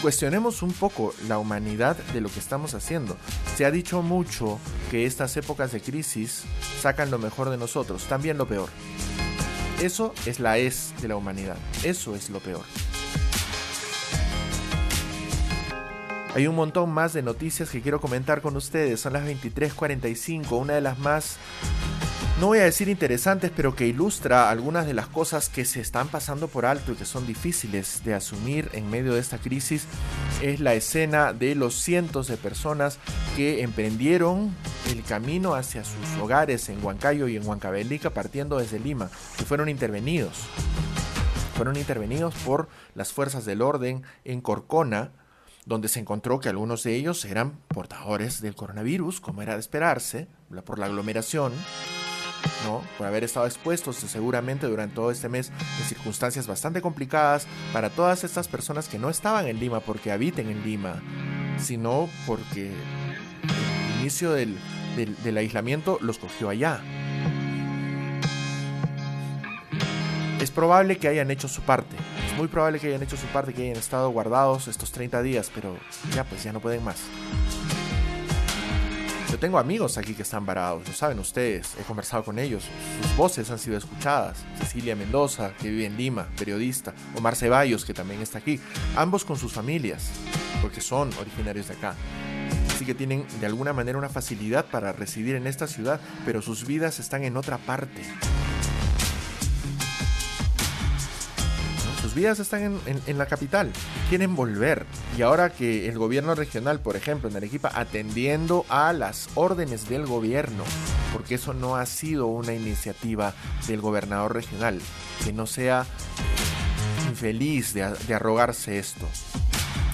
A: cuestionemos un poco la humanidad de lo que estamos haciendo. Se ha dicho mucho que estas épocas de crisis sacan lo mejor de nosotros, también lo peor. Eso es la es de la humanidad, eso es lo peor. Hay un montón más de noticias que quiero comentar con ustedes, son las 23:45, una de las más no voy a decir interesantes, pero que ilustra algunas de las cosas que se están pasando por alto y que son difíciles de asumir en medio de esta crisis, es la escena de los cientos de personas que emprendieron el camino hacia sus hogares en Huancayo y en Huancavelica partiendo desde Lima, que fueron intervenidos. Fueron intervenidos por las fuerzas del orden en Corcona, donde se encontró que algunos de ellos eran portadores del coronavirus, como era de esperarse, por la aglomeración ¿no? Por haber estado expuestos seguramente durante todo este mes en circunstancias bastante complicadas para todas estas personas que no estaban en Lima porque habiten en Lima, sino porque el inicio del, del aislamiento los cogió allá. Es probable que hayan hecho su parte. Muy probable que hayan hecho su parte, que hayan estado guardados estos 30 días, pero ya pues ya no pueden más. Yo tengo amigos aquí que están varados, lo saben ustedes, he conversado con ellos, sus voces han sido escuchadas. Cecilia Mendoza, que vive en Lima, periodista, Omar Ceballos, que también está aquí, ambos con sus familias, porque son originarios de acá. Así que tienen de alguna manera una facilidad para residir en esta ciudad, pero sus vidas están en otra parte. Sus vidas están en, la capital, quieren volver. Y ahora que el gobierno regional, por ejemplo, en Arequipa, atendiendo a las órdenes del gobierno, porque eso no ha sido una iniciativa del gobernador regional, que no sea infeliz de, de arrogarse esto.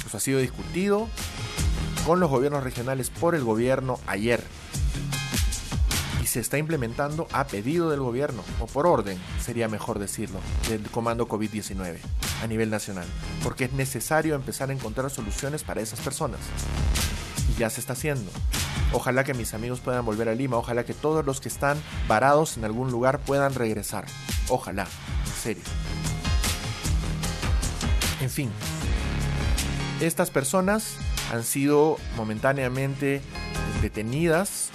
A: Eso ha sido discutido con los gobiernos regionales por el gobierno ayer se está implementando a pedido del gobierno, o por orden, sería mejor decirlo, del comando COVID-19 a nivel nacional, porque es necesario empezar a encontrar soluciones para esas personas. Y ya se está haciendo. Ojalá que mis amigos puedan volver a Lima, ojalá que todos los que están varados en algún lugar puedan regresar. Ojalá, en serio. En fin, estas personas han sido momentáneamente detenidas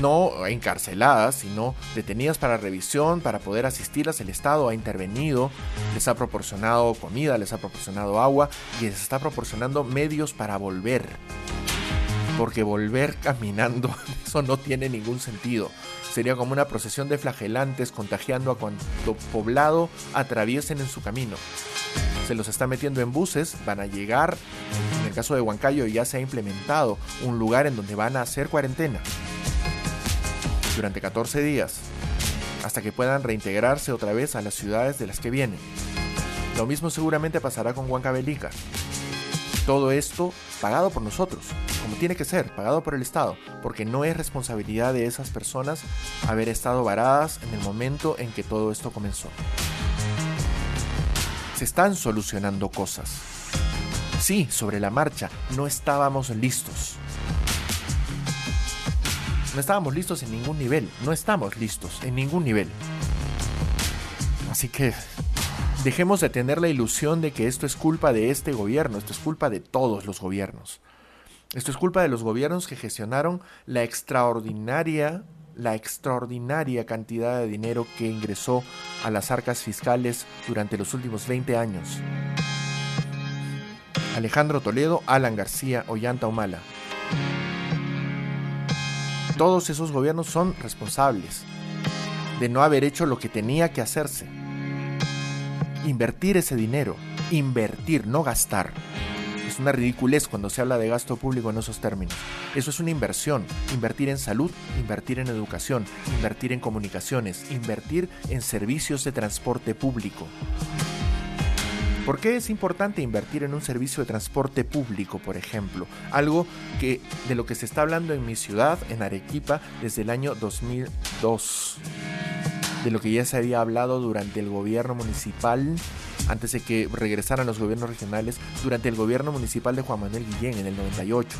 A: no encarceladas, sino detenidas para revisión, para poder asistirlas. El Estado ha intervenido, les ha proporcionado comida, les ha proporcionado agua y les está proporcionando medios para volver. Porque volver caminando, eso no tiene ningún sentido. Sería como una procesión de flagelantes contagiando a cuanto poblado atraviesen en su camino se los está metiendo en buses, van a llegar, en el caso de Huancayo ya se ha implementado un lugar en donde van a hacer cuarentena durante 14 días, hasta que puedan reintegrarse otra vez a las ciudades de las que vienen. Lo mismo seguramente pasará con Huancavelica. Todo esto pagado por nosotros, como tiene que ser, pagado por el Estado, porque no es responsabilidad de esas personas haber estado varadas en el momento en que todo esto comenzó. Se están solucionando cosas. Sí, sobre la marcha, no estábamos listos. No estábamos listos en ningún nivel. No estamos listos en ningún nivel. Así que dejemos de tener la ilusión de que esto es culpa de este gobierno. Esto es culpa de todos los gobiernos. Esto es culpa de los gobiernos que gestionaron la extraordinaria la extraordinaria cantidad de dinero que ingresó a las arcas fiscales durante los últimos 20 años. Alejandro Toledo, Alan García, Ollanta Humala todos esos gobiernos son responsables de no haber hecho lo que tenía que hacerse. Invertir ese dinero, invertir, no gastar. Es una ridiculez cuando se habla de gasto público en esos términos. Eso es una inversión. Invertir en salud, invertir en educación, invertir en comunicaciones, invertir en servicios de transporte público. ¿Por qué es importante invertir en un servicio de transporte público, por ejemplo? Algo que de lo que se está hablando en mi ciudad, en Arequipa, desde el año 2002. De lo que ya se había hablado durante el gobierno municipal, antes de que regresaran los gobiernos regionales, durante el gobierno municipal de Juan Manuel Guillén en el 98,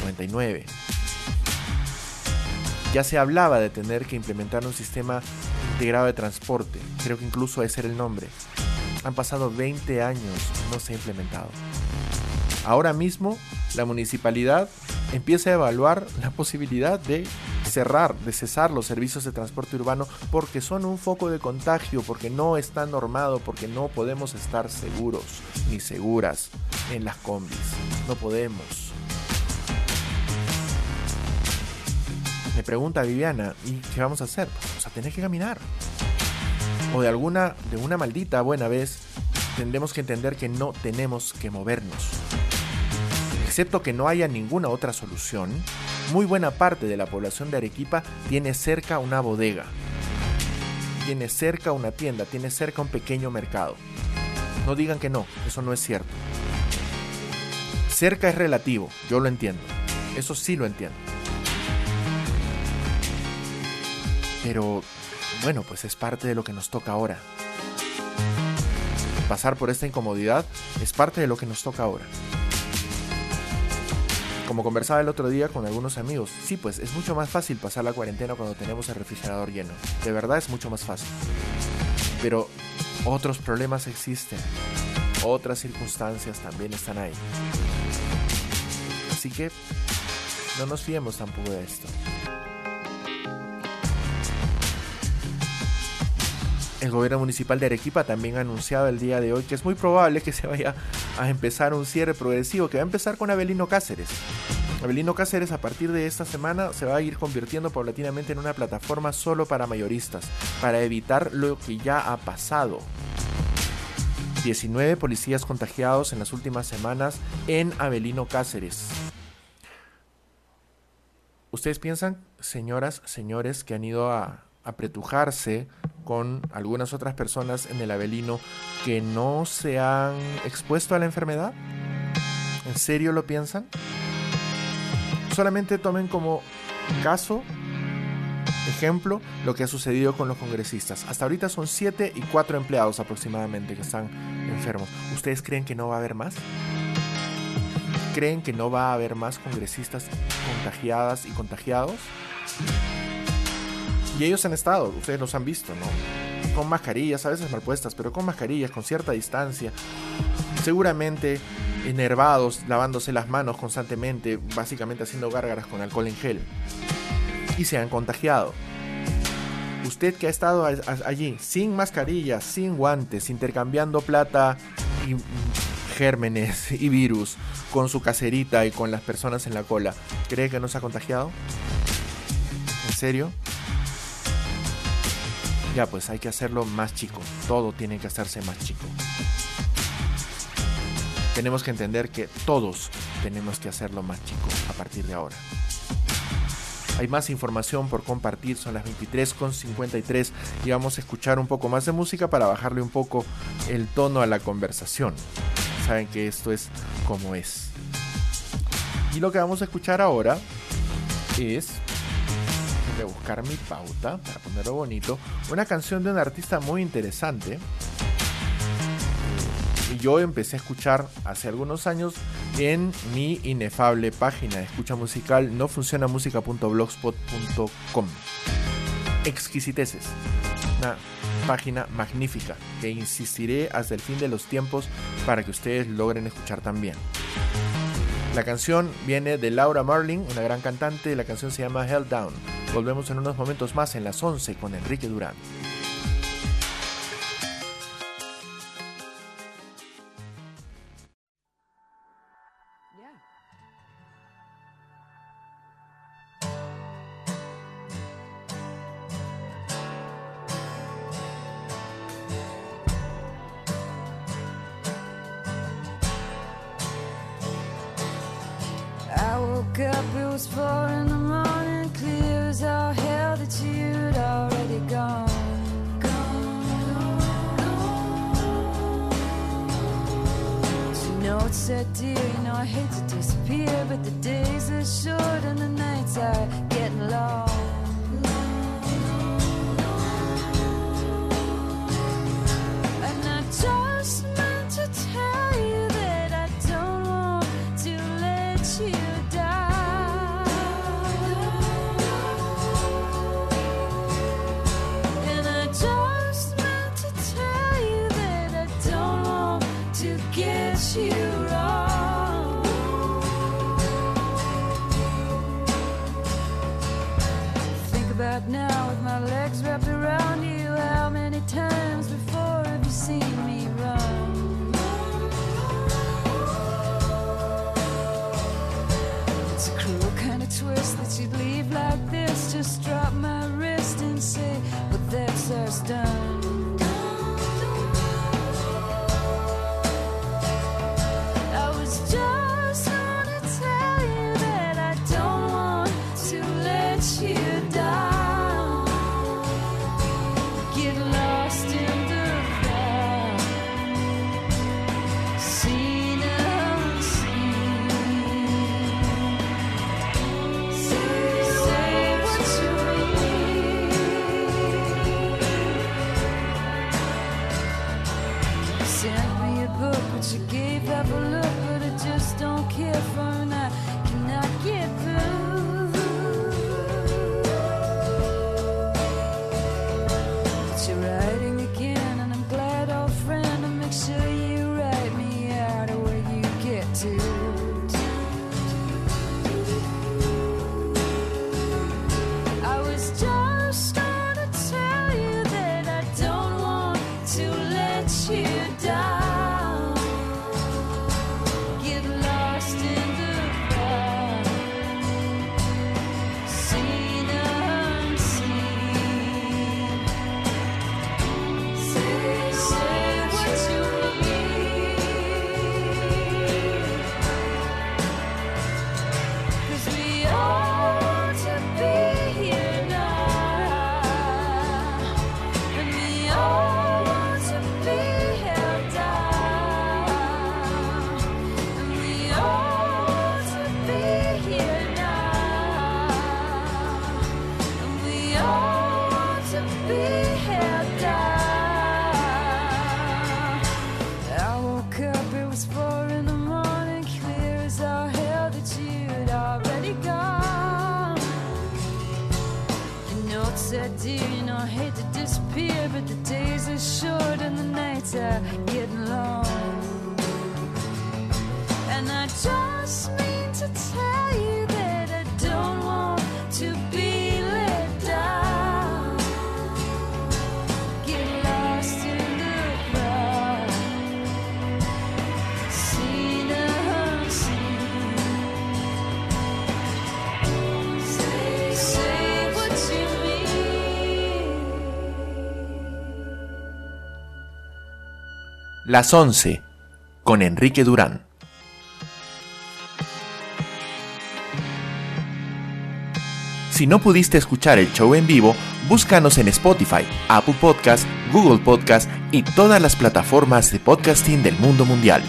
A: 99 ya se hablaba de tener que implementar un sistema integrado de transporte, creo que incluso ese era el nombre, han pasado 20 años y no se ha implementado. Ahora mismo la municipalidad empieza a evaluar la posibilidad de cerrar, de cesar los servicios de transporte urbano porque son un foco de contagio, porque no está normado, porque no podemos estar seguros ni seguras en las combis. No podemos. Me pregunta Viviana, ¿y qué vamos a hacer? Vamos a tener que caminar. O de alguna, de una maldita buena vez, tendremos que entender que no tenemos que movernos. Excepto que no haya ninguna otra solución, muy buena parte de la población de Arequipa tiene cerca una bodega, tiene cerca una tienda, tiene cerca un pequeño mercado. No digan que no, eso no es cierto. Cerca es relativo, yo lo entiendo. Eso sí lo entiendo. Pero, bueno, pues es parte de lo que nos toca ahora. Pasar por esta incomodidad es parte de lo que nos toca ahora. Como conversaba el otro día con algunos amigos, sí, pues es mucho más fácil pasar la cuarentena cuando tenemos el refrigerador lleno. De verdad es mucho más fácil. Pero otros problemas existen. Otras circunstancias también están ahí. Así que no nos fiemos tampoco de esto. El gobierno municipal de Arequipa también ha anunciado el día de hoy que es muy probable que se vaya a empezar un cierre progresivo que va a empezar con Abelino Cáceres. Abelino Cáceres a partir de esta semana se va a ir convirtiendo paulatinamente en una plataforma solo para mayoristas, para evitar lo que ya ha pasado. 19 policías contagiados en las últimas semanas en Abelino Cáceres. ¿Ustedes piensan, señoras, señores, que han ido a apretujarse con algunas otras personas en el Avelino que no se han expuesto a la enfermedad? ¿En serio lo piensan? Solamente tomen como caso, ejemplo, lo que ha sucedido con los congresistas. Hasta ahorita son 7 y 4 empleados aproximadamente que están enfermos. ¿Ustedes creen que no va a haber más? ¿Creen que no va a haber más congresistas contagiadas y contagiados? Y ellos han estado, ustedes los han visto, ¿no? Con mascarillas, a veces mal puestas, pero con mascarillas, con cierta distancia. Seguramente enervados, lavándose las manos constantemente, básicamente haciendo gárgaras con alcohol en gel. Y se han contagiado. Usted que ha estado allí sin mascarillas, sin guantes, intercambiando plata y gérmenes y virus con su caserita y con las personas en la cola, ¿cree que no se ha contagiado? ¿En serio? Ya, pues hay que hacerlo más chico. Todo tiene que hacerse más chico. Tenemos que entender que todos tenemos que hacerlo más chico a partir de ahora. Hay más información por compartir, son las 23.53 y vamos a escuchar un poco más de música para bajarle un poco el tono a la conversación. Saben que esto es como es. Y lo que vamos a escuchar ahora es de buscar mi pauta para ponerlo bonito. Una canción de un artista muy interesante. Y yo empecé a escuchar hace algunos años en mi inefable página de escucha musical no funciona música.blogspot.com. Exquisiteces. Una página magnífica que insistiré hasta el fin de los tiempos para que ustedes logren escuchar también. La canción viene de Laura Marling, una gran cantante, la canción se llama Hell Down. Volvemos en unos momentos más en las 11 con Enrique Durán.
E: woke up, it was four in the morning. Clear as all hell that you'd already gone. Gone, gone, it's said, dear, you know I hate to disappear, but the days are short and the nights are getting long.
A: Las 11 con Enrique Durán. Si no pudiste escuchar el show en vivo, búscanos en Spotify, Apple Podcast, Google Podcast y todas las plataformas de podcasting del mundo mundial.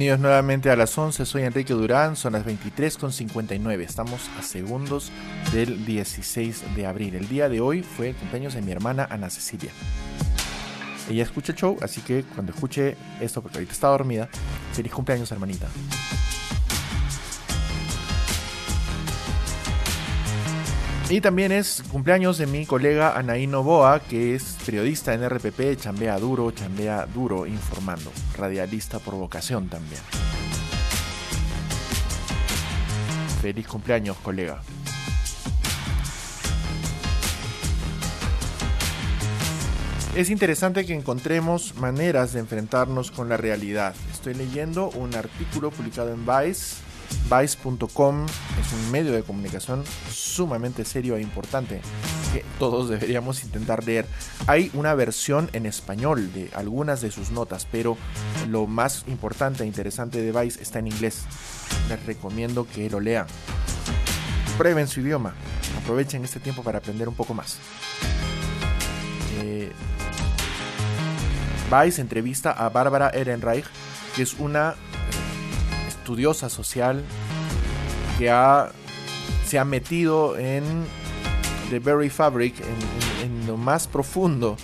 A: Bienvenidos nuevamente a las 11, soy Enrique Durán, son las 23.59, estamos a segundos del 16 de abril. El día de hoy fue el cumpleaños de mi hermana Ana Cecilia. Ella escucha el show, así que cuando escuche esto, porque ahorita está dormida, feliz cumpleaños hermanita. Y también es cumpleaños de mi colega Anaí Novoa, que es periodista en RPP, chambea duro, chambea duro informando, radialista por vocación también. Feliz cumpleaños, colega. Es interesante que encontremos maneras de enfrentarnos con la realidad. Estoy leyendo un artículo publicado en Vice. Vice.com es un medio de comunicación sumamente serio e importante que todos deberíamos intentar leer. Hay una versión en español de algunas de sus notas, pero lo más importante e interesante de Vice está en inglés. Les recomiendo que lo lean. Prueben su idioma. Aprovechen este tiempo para aprender un poco más. Eh, Vice entrevista a Bárbara Ehrenreich, que es una estudiosa social que ha, se ha metido en The Very Fabric, en, en- en lo más profundo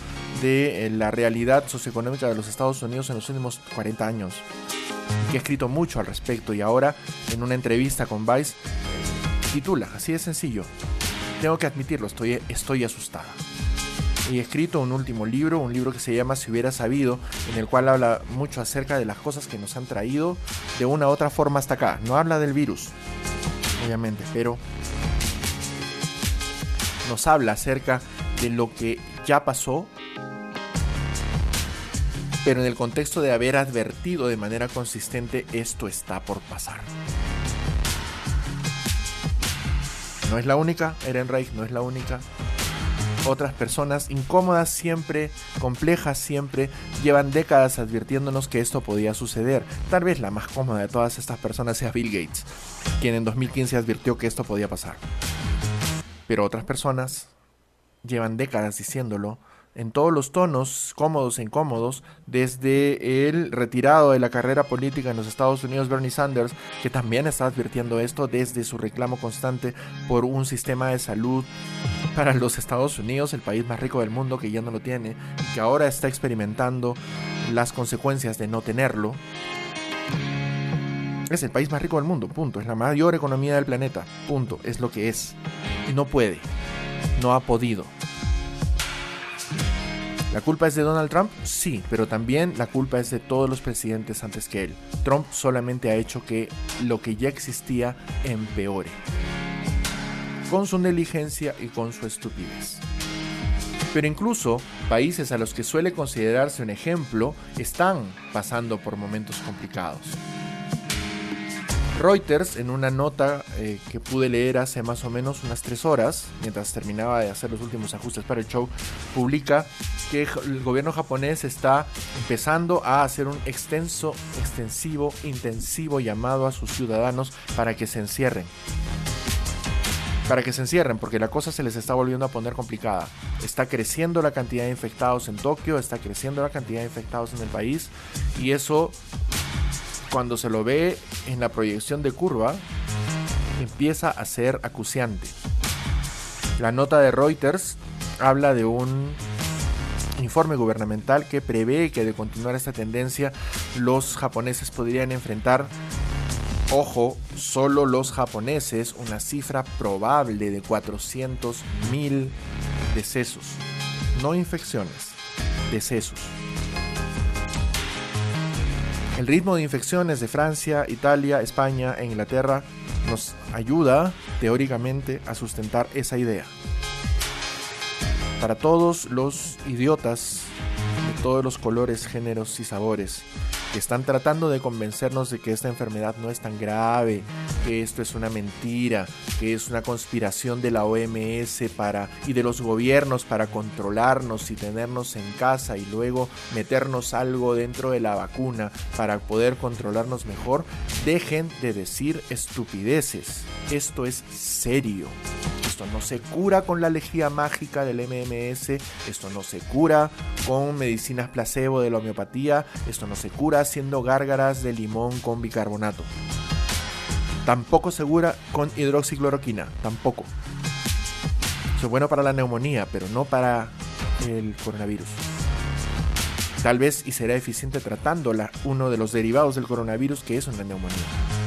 A: de eh, la realidad socioeconómica de los Estados Unidos en los últimos 40 años. Que ha escrito mucho al respecto y ahora en una entrevista con Vice titula, así de sencillo, tengo que admitirlo, estoy, estoy asustada y escrito un último libro, un libro que se llama Si hubiera sabido, en el cual habla mucho acerca de las cosas que nos han traído de una u otra forma hasta acá. No habla del virus, obviamente, pero nos habla acerca de lo que ya pasó, pero en el contexto de haber advertido de manera consistente esto está por pasar. No es la única, Ehrenreich no es la única. Otras personas incómodas siempre, complejas siempre, llevan décadas advirtiéndonos que esto podía suceder. Tal vez la más cómoda de todas estas personas sea Bill Gates, quien en 2015 advirtió que esto podía pasar. Pero otras personas llevan décadas diciéndolo en todos los tonos, cómodos e incómodos, desde el retirado de la carrera política en los Estados Unidos, Bernie Sanders, que también está advirtiendo esto desde su reclamo constante por un sistema de salud para los Estados Unidos, el país más rico del mundo que ya no lo tiene, y que ahora está experimentando las consecuencias de no tenerlo. Es el país más rico del mundo, punto. Es la mayor economía del planeta, punto. Es lo que es. Y no puede. No ha podido. ¿La culpa es de Donald Trump? Sí, pero también la culpa es de todos los presidentes antes que él. Trump solamente ha hecho que lo que ya existía empeore. Con su negligencia y con su estupidez. Pero incluso países a los que suele considerarse un ejemplo están pasando por momentos complicados. Reuters, en una nota eh, que pude leer hace más o menos unas tres horas, mientras terminaba de hacer los últimos ajustes para el show, publica que el gobierno japonés está empezando a hacer un extenso, extensivo, intensivo llamado a sus ciudadanos para que se encierren. Para que se encierren, porque la cosa se les está volviendo a poner complicada. Está creciendo la cantidad de infectados en Tokio, está creciendo la cantidad de infectados en el país, y eso cuando se lo ve en la proyección de curva, empieza a ser acuciante. La nota de Reuters habla de un informe gubernamental que prevé que de continuar esta tendencia los japoneses podrían enfrentar, ojo, solo los japoneses, una cifra probable de 400.000 decesos. No infecciones, decesos. El ritmo de infecciones de Francia, Italia, España e Inglaterra nos ayuda teóricamente a sustentar esa idea. Para todos los idiotas de todos los colores, géneros y sabores que están tratando de convencernos de que esta enfermedad no es tan grave, que esto es una mentira, que es una conspiración de la OMS para y de los gobiernos para controlarnos y tenernos en casa y luego meternos algo dentro de la vacuna para poder controlarnos mejor, dejen de decir estupideces. Esto es serio. Esto no se cura con la lejía mágica del MMS, esto no se cura con medicinas placebo de la homeopatía, esto no se cura haciendo gárgaras de limón con bicarbonato. Tampoco se cura con hidroxicloroquina, tampoco. Es bueno para la neumonía, pero no para el coronavirus. Tal vez y será eficiente tratándola uno de los derivados del coronavirus que es una neumonía.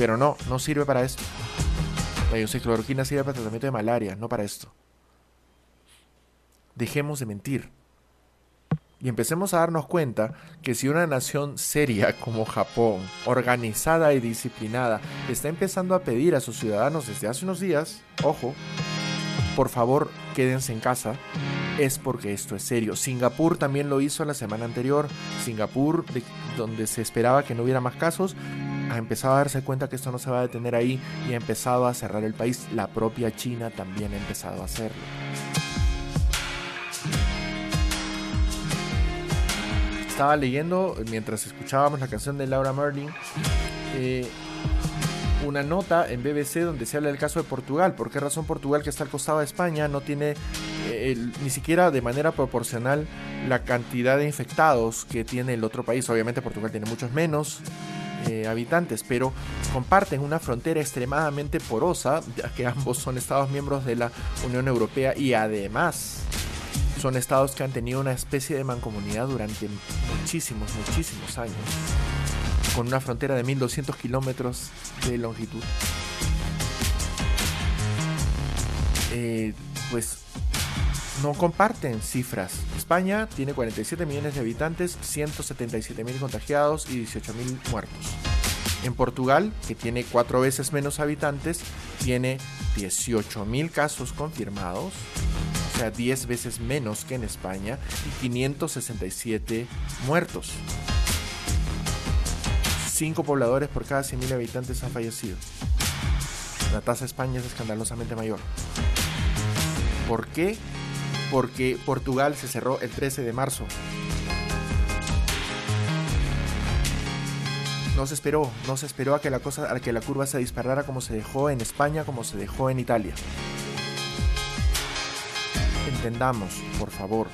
A: Pero no, no sirve para esto. La hidroxicloroquina sirve para el tratamiento de malaria, no para esto. Dejemos de mentir. Y empecemos a darnos cuenta que si una nación seria como Japón, organizada y disciplinada, está empezando a pedir a sus ciudadanos desde hace unos días, ojo, por favor quédense en casa, es porque esto es serio. Singapur también lo hizo la semana anterior. Singapur, de- donde se esperaba que no hubiera más casos, ha empezado a darse cuenta que esto no se va a detener ahí y ha empezado a cerrar el país. La propia China también ha empezado a hacerlo. Estaba leyendo mientras escuchábamos la canción de Laura Merlin. eh, una nota en BBC donde se habla del caso de Portugal. ¿Por qué razón Portugal, que está al costado de España, no tiene eh, ni siquiera de manera proporcional la cantidad de infectados que tiene el otro país? Obviamente Portugal tiene muchos menos eh, habitantes, pero comparten una frontera extremadamente porosa, ya que ambos son estados miembros de la Unión Europea y además son estados que han tenido una especie de mancomunidad durante muchísimos, muchísimos años con una frontera de 1200 kilómetros de longitud. Eh, pues no comparten cifras. España tiene 47 millones de habitantes, 177 mil contagiados y 18 mil muertos. En Portugal, que tiene cuatro veces menos habitantes, tiene 18.000 casos confirmados, o sea, 10 veces menos que en España, y 567 muertos. 5 pobladores por cada 100.000 habitantes han fallecido. La tasa de España es escandalosamente mayor. ¿Por qué? Porque Portugal se cerró el 13 de marzo. No se esperó, no se esperó a que la a que la curva se disparara como se dejó en España, como se dejó en Italia. Entendamos, por favor.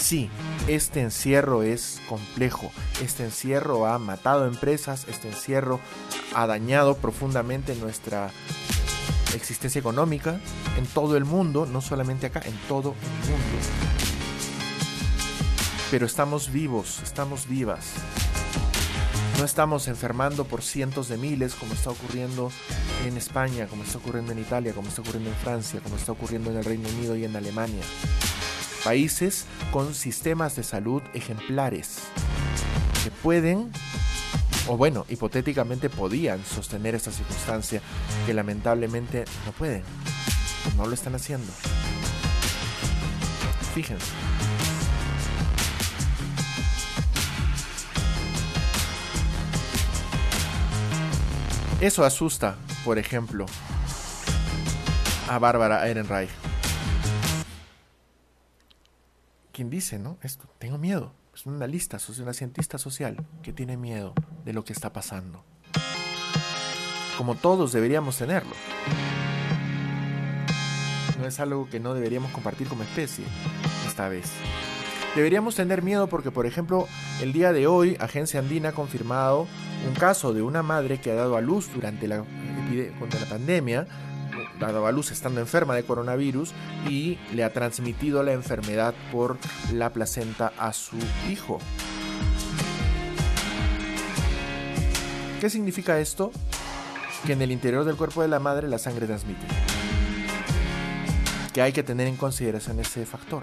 A: Sí, este encierro es complejo. Este encierro ha matado empresas, este encierro ha dañado profundamente nuestra existencia económica en todo el mundo, no solamente acá, en todo el mundo. Pero estamos vivos, estamos vivas. No estamos enfermando por cientos de miles como está ocurriendo en España, como está ocurriendo en Italia, como está ocurriendo en Francia, como está ocurriendo en el Reino Unido y en Alemania. Países con sistemas de salud ejemplares que pueden o bueno, hipotéticamente podían sostener esta circunstancia que lamentablemente no pueden, no lo están haciendo. Fíjense. Eso asusta, por ejemplo, a Bárbara Ehrenreich. ¿Quién dice, no? Esto, tengo miedo. Es una analista, una cientista social que tiene miedo de lo que está pasando. Como todos deberíamos tenerlo. No es algo que no deberíamos compartir como especie esta vez. Deberíamos tener miedo porque, por ejemplo, el día de hoy, Agencia Andina ha confirmado un caso de una madre que ha dado a luz durante la, la pandemia, dado a luz estando enferma de coronavirus y le ha transmitido la enfermedad por la placenta a su hijo. ¿Qué significa esto? Que en el interior del cuerpo de la madre la sangre transmite. Que hay que tener en consideración ese factor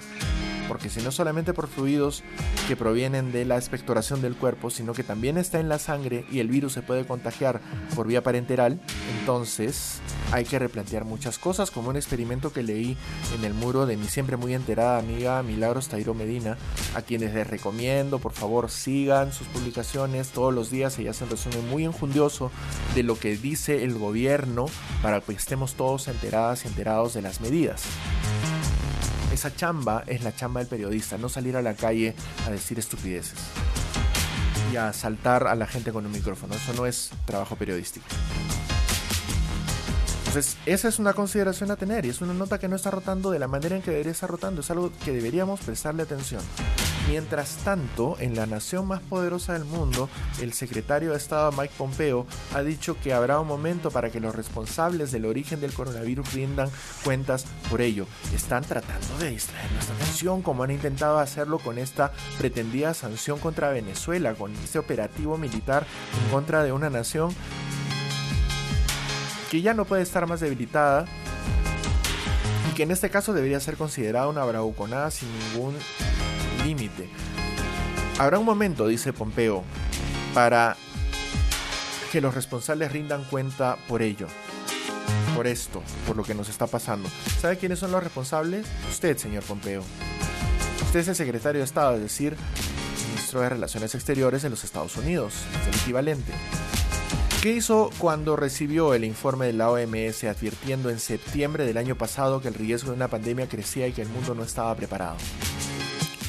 A: porque si no solamente por fluidos que provienen de la expectoración del cuerpo, sino que también está en la sangre y el virus se puede contagiar por vía parenteral, entonces hay que replantear muchas cosas, como un experimento que leí en el muro de mi siempre muy enterada amiga Milagros Tairo Medina, a quienes les recomiendo, por favor, sigan sus publicaciones todos los días, ella hace un resumen muy enjundioso de lo que dice el gobierno para que estemos todos enteradas y enterados de las medidas esa chamba es la chamba del periodista, no salir a la calle a decir estupideces y a saltar a la gente con un micrófono. Eso no es trabajo periodístico. Entonces, esa es una consideración a tener y es una nota que no está rotando de la manera en que debería estar rotando. Es algo que deberíamos prestarle atención. Mientras tanto, en la nación más poderosa del mundo, el secretario de Estado Mike Pompeo ha dicho que habrá un momento para que los responsables del origen del coronavirus rindan cuentas por ello. Están tratando de distraer nuestra atención como han intentado hacerlo con esta pretendida sanción contra Venezuela, con este operativo militar en contra de una nación que ya no puede estar más debilitada y que en este caso debería ser considerada una bravuconada sin ningún límite. Habrá un momento, dice Pompeo, para que los responsables rindan cuenta por ello, por esto, por lo que nos está pasando. ¿Sabe quiénes son los responsables? Usted, señor Pompeo. Usted es el secretario de Estado, es decir, ministro de Relaciones Exteriores de los Estados Unidos, es el equivalente. ¿Qué hizo cuando recibió el informe de la OMS advirtiendo en septiembre del año pasado que el riesgo de una pandemia crecía y que el mundo no estaba preparado?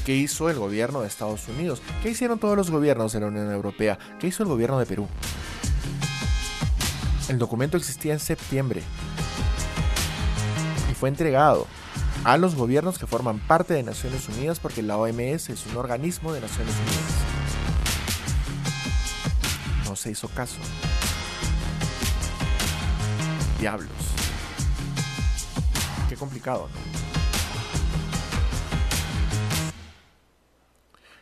A: ¿Qué hizo el gobierno de Estados Unidos? ¿Qué hicieron todos los gobiernos de la Unión Europea? ¿Qué hizo el gobierno de Perú? El documento existía en septiembre y fue entregado a los gobiernos que forman parte de Naciones Unidas porque la OMS es un organismo de Naciones Unidas. No se hizo caso. Diablos. Qué complicado, ¿no?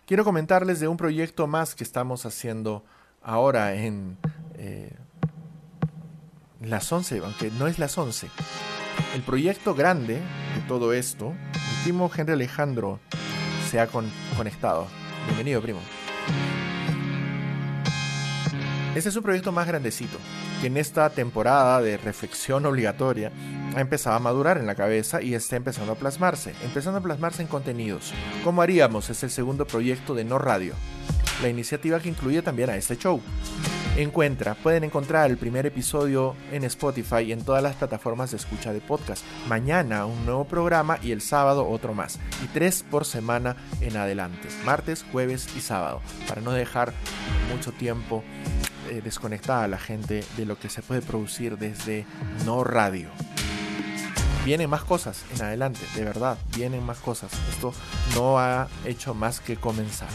A: Quiero comentarles de un proyecto más que estamos haciendo ahora en eh, las 11, aunque no es las 11. El proyecto grande de todo esto, mi primo Henry Alejandro se ha conectado. Bienvenido, primo. Este es un proyecto más grandecito, que en esta temporada de reflexión obligatoria ha empezado a madurar en la cabeza y está empezando a plasmarse, empezando a plasmarse en contenidos. ¿Cómo haríamos? Es el segundo proyecto de No Radio, la iniciativa que incluye también a este show. Encuentra, pueden encontrar el primer episodio en Spotify y en todas las plataformas de escucha de podcast. Mañana un nuevo programa y el sábado otro más. Y tres por semana en adelante. Martes, jueves y sábado. Para no dejar mucho tiempo eh, desconectada la gente de lo que se puede producir desde no radio. Vienen más cosas en adelante, de verdad, vienen más cosas. Esto no ha hecho más que comenzar.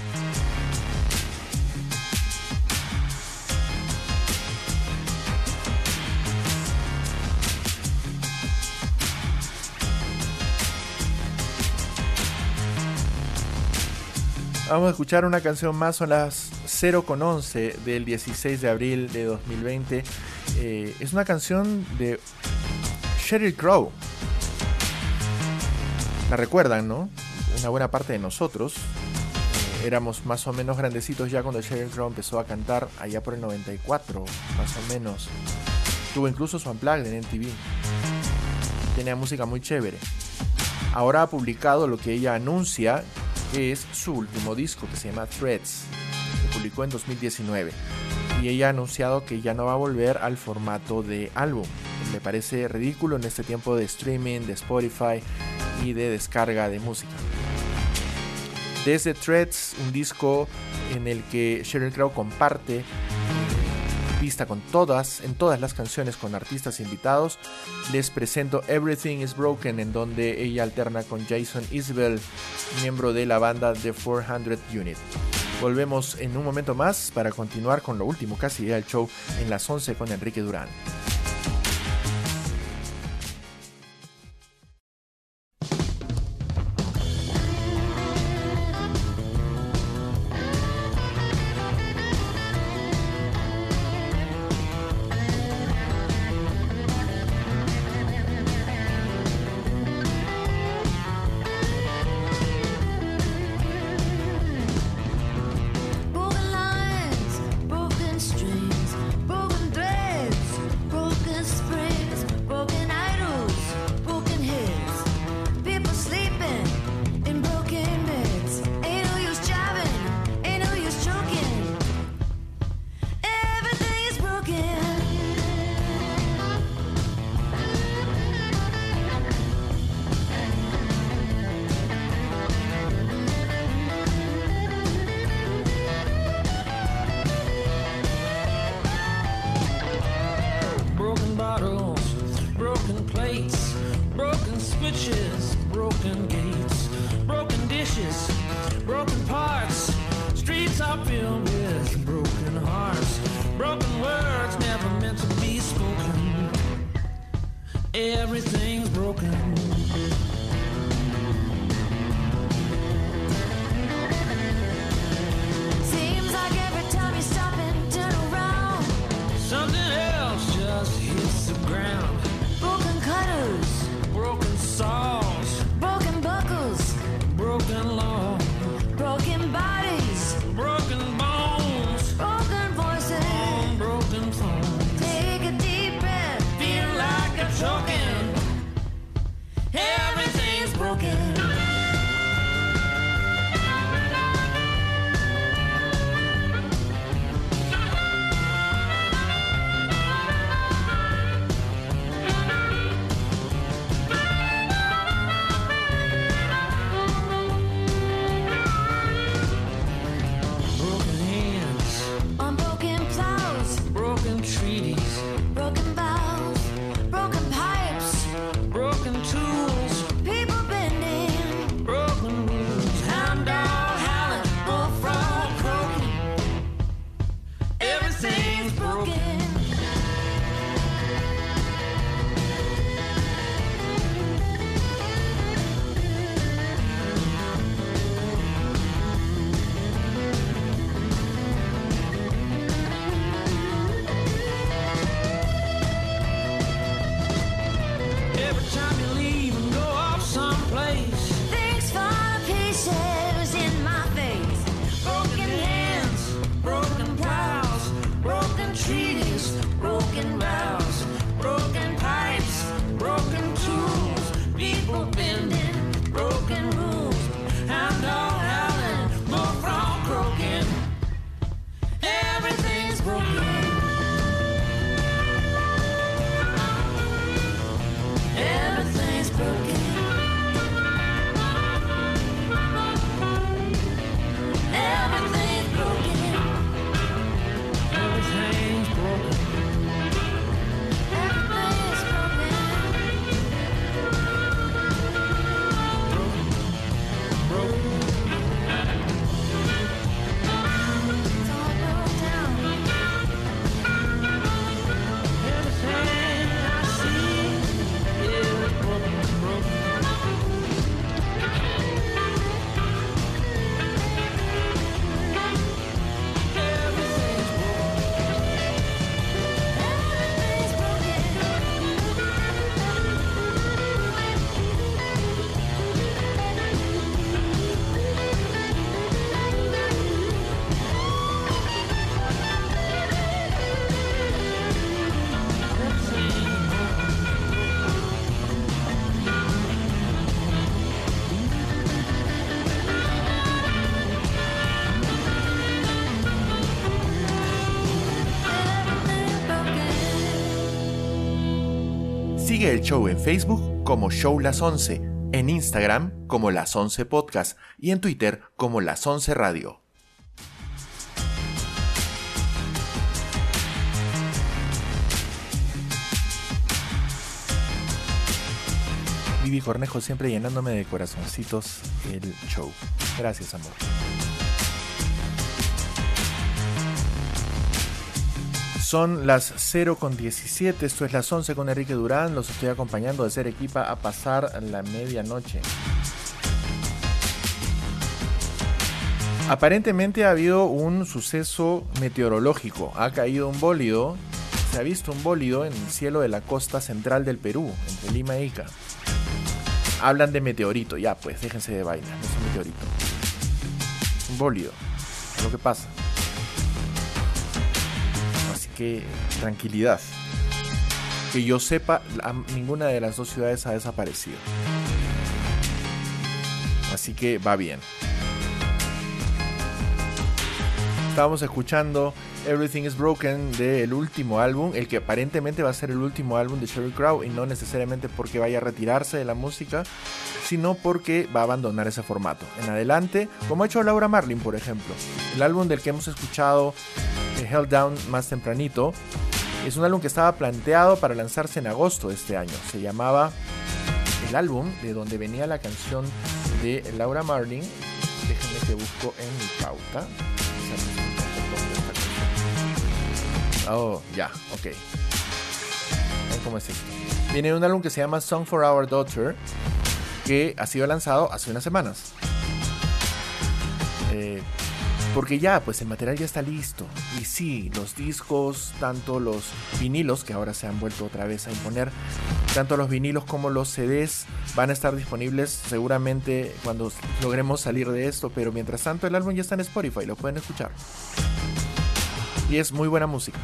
A: Vamos a escuchar una canción más, son las 0.11 del 16 de abril de 2020. Eh, es una canción de Sheryl Crow. La recuerdan, ¿no? Una buena parte de nosotros. eh, éramos más o menos grandecitos ya cuando Sheryl Crow empezó a cantar allá por el 94, más o menos. Tuvo incluso su unplugged en MTV. Tenía música muy chévere. Ahora ha publicado lo que ella anuncia que es su último disco que se llama Threads, que publicó en 2019. Y ella ha anunciado que ya no va a volver al formato de álbum. Me parece ridículo en este tiempo de streaming, de Spotify y de descarga de música. Desde Threads, un disco en el que Sheryl Crow comparte con todas, en todas las canciones con artistas invitados. Les presento Everything is Broken, en donde ella alterna con Jason Isbell, miembro de la banda The 400 Unit. Volvemos en un momento más para continuar con lo último casi del show en las 11 con Enrique Durán. Sigue el show en Facebook como Show Las 11, en Instagram como Las 11 Podcast y en Twitter como Las 11 Radio. Vivi Cornejo siempre llenándome de corazoncitos el show. Gracias, amor. Son las 0 con 17, esto es las 11 con Enrique Durán, los estoy acompañando de ser equipa a pasar la medianoche. Aparentemente ha habido un suceso meteorológico, ha caído un bólido, se ha visto un bólido en el cielo de la costa central del Perú, entre Lima e Ica. Hablan de meteorito, ya pues, déjense de vaina, no es un meteorito. Un bólido, es lo que pasa. Que tranquilidad. Que yo sepa, ninguna de las dos ciudades ha desaparecido. Así que va bien. Estábamos escuchando Everything is Broken del último álbum, el que aparentemente va a ser el último álbum de Sheryl Crow y no necesariamente porque vaya a retirarse de la música, sino porque va a abandonar ese formato. En adelante, como ha hecho Laura Marlin, por ejemplo, el álbum del que hemos escuchado eh, Held Down más tempranito, es un álbum que estaba planteado para lanzarse en agosto de este año. Se llamaba el álbum de donde venía la canción de Laura Marlin. Déjenme que busco en mi pauta. Oh, ya, ok. ¿Cómo es esto? Viene un álbum que se llama Song for Our Daughter, que ha sido lanzado hace unas semanas. Eh, porque ya, pues el material ya está listo. Y sí, los discos, tanto los vinilos, que ahora se han vuelto otra vez a imponer, tanto los vinilos como los CDs van a estar disponibles seguramente cuando logremos salir de esto. Pero mientras tanto, el álbum ya está en Spotify, lo pueden escuchar. Y es muy buena música.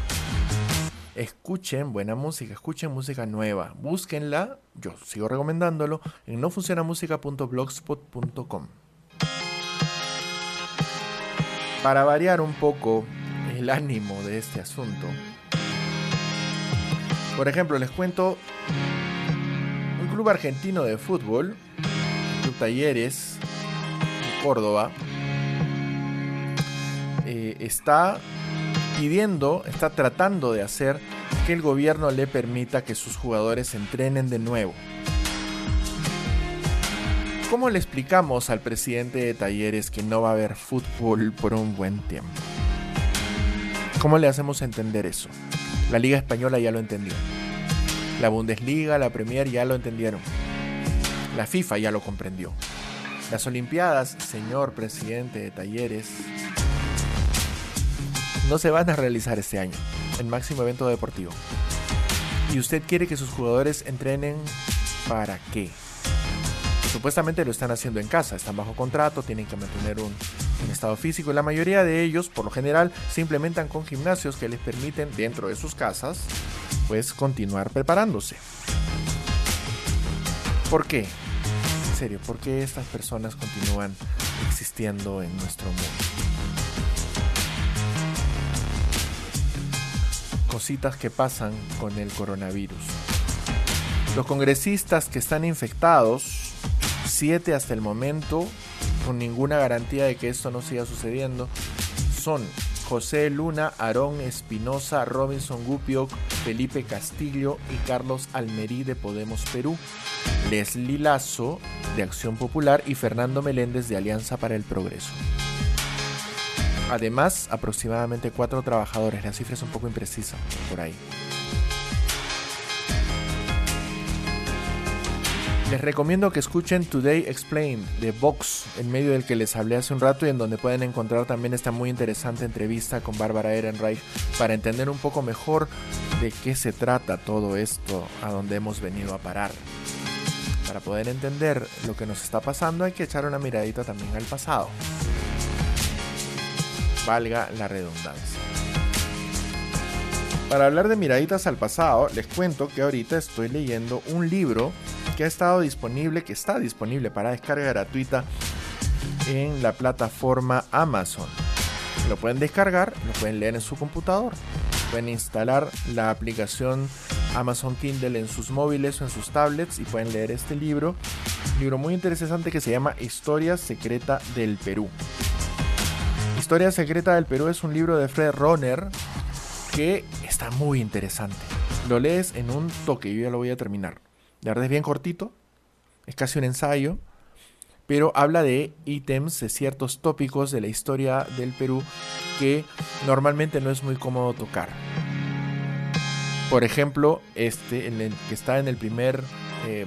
A: Escuchen buena música, escuchen música nueva, búsquenla, yo sigo recomendándolo, en nofuncionamusica.blogspot.com. Para variar un poco el ánimo de este asunto, por ejemplo, les cuento un club argentino de fútbol, Club Talleres, Córdoba, eh, está pidiendo, está tratando de hacer que el gobierno le permita que sus jugadores entrenen de nuevo. ¿Cómo le explicamos al presidente de Talleres que no va a haber fútbol por un buen tiempo? ¿Cómo le hacemos entender eso? La Liga Española ya lo entendió. La Bundesliga, la Premier ya lo entendieron. La FIFA ya lo comprendió. Las Olimpiadas, señor presidente de Talleres, no se van a realizar este año, el máximo evento deportivo. ¿Y usted quiere que sus jugadores entrenen para qué? Supuestamente lo están haciendo en casa, están bajo contrato, tienen que mantener un, estado físico y la mayoría de ellos, por lo general, se implementan con gimnasios que les permiten, dentro de sus casas, pues continuar preparándose. ¿Por qué? En serio, ¿por qué estas personas continúan existiendo en nuestro mundo? cositas que pasan con el coronavirus. Los congresistas que están infectados, siete hasta el momento, con ninguna garantía de que esto no siga sucediendo, son José Luna, Aarón Espinosa, Robinson Gupio, Felipe Castillo y Carlos Almerí de Podemos Perú, Leslie Lazo de Acción Popular y Fernando Meléndez de Alianza para el Progreso. Además, aproximadamente cuatro trabajadores. La cifra es un poco imprecisa por ahí. Les recomiendo que escuchen Today Explained de Vox, en medio del que les hablé hace un rato y en donde pueden encontrar también esta muy interesante entrevista con Bárbara Ehrenreich para entender un poco mejor de qué se trata todo esto, a donde hemos venido a parar. Para poder entender lo que nos está pasando hay que echar una miradita también al pasado valga la redundancia. Para hablar de miraditas al pasado, les cuento que ahorita estoy leyendo un libro que ha estado disponible, que está disponible para descarga gratuita en la plataforma Amazon. Lo pueden descargar, lo pueden leer en su computador. Pueden instalar la aplicación Amazon Kindle en sus móviles o en sus tablets y pueden leer este libro. Un libro muy interesante que se llama Historia Secreta del Perú. Historia Secreta del Perú es un libro de Fred Roner que está muy interesante. Lo lees en un toque, yo ya lo voy a terminar. La verdad es bien cortito, es casi un ensayo, pero habla de ítems, de ciertos tópicos de la historia del Perú que normalmente no es muy cómodo tocar. Por ejemplo, este, en el que está en el primer, eh,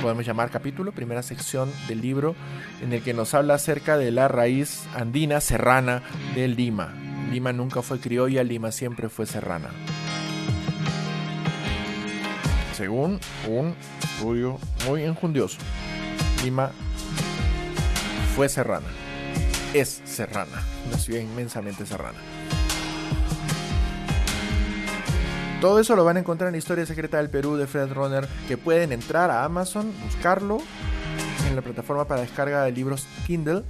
A: podemos llamar capítulo, primera sección del libro, en el que nos habla acerca de la raíz andina serrana del Lima. Lima nunca fue criolla, Lima siempre fue serrana. Según un estudio muy enjundioso, Lima fue serrana. Es serrana, una ciudad inmensamente serrana. Todo eso lo van a encontrar en Historia Secreta del Perú de Fred Runner, que pueden entrar a Amazon, buscarlo en la plataforma para descarga de libros Kindle